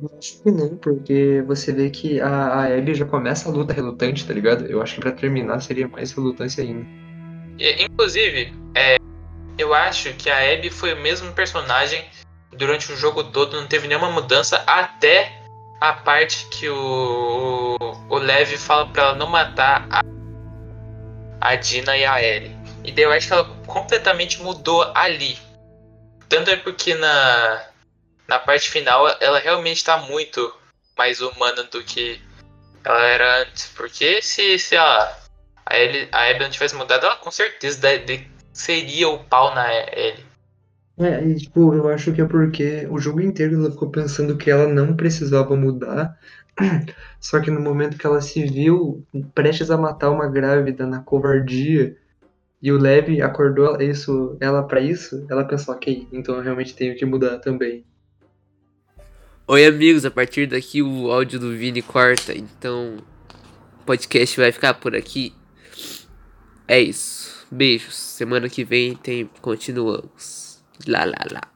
Eu acho que não, porque você vê que a, a Abby já começa a luta relutante, tá ligado? Eu acho que pra terminar seria mais relutância ainda. E, inclusive, é, eu acho que a Abby foi o mesmo personagem durante o jogo todo, não teve nenhuma mudança até a parte que o, o Lev fala pra ela não matar a, a Dina e a Ellie. E daí eu acho que ela completamente mudou ali. Tanto é porque na, na parte final ela realmente tá muito mais humana do que ela era antes. Porque se, se ela a Ellie, a Abby não tivesse mudado, ela com certeza da- de- seria o pau na Ellie. É, e tipo, eu acho que é porque o jogo inteiro ela ficou pensando que ela não precisava mudar. Só que no momento que ela se viu prestes a matar uma grávida na covardia, e o Levi acordou isso, ela pra isso, ela pensou, ok, então eu realmente tenho que mudar também. Oi, amigos. A partir daqui o áudio do Vini corta, então o podcast vai ficar por aqui. É isso. Beijos. Semana que vem tem continuamos. Lá lá lá.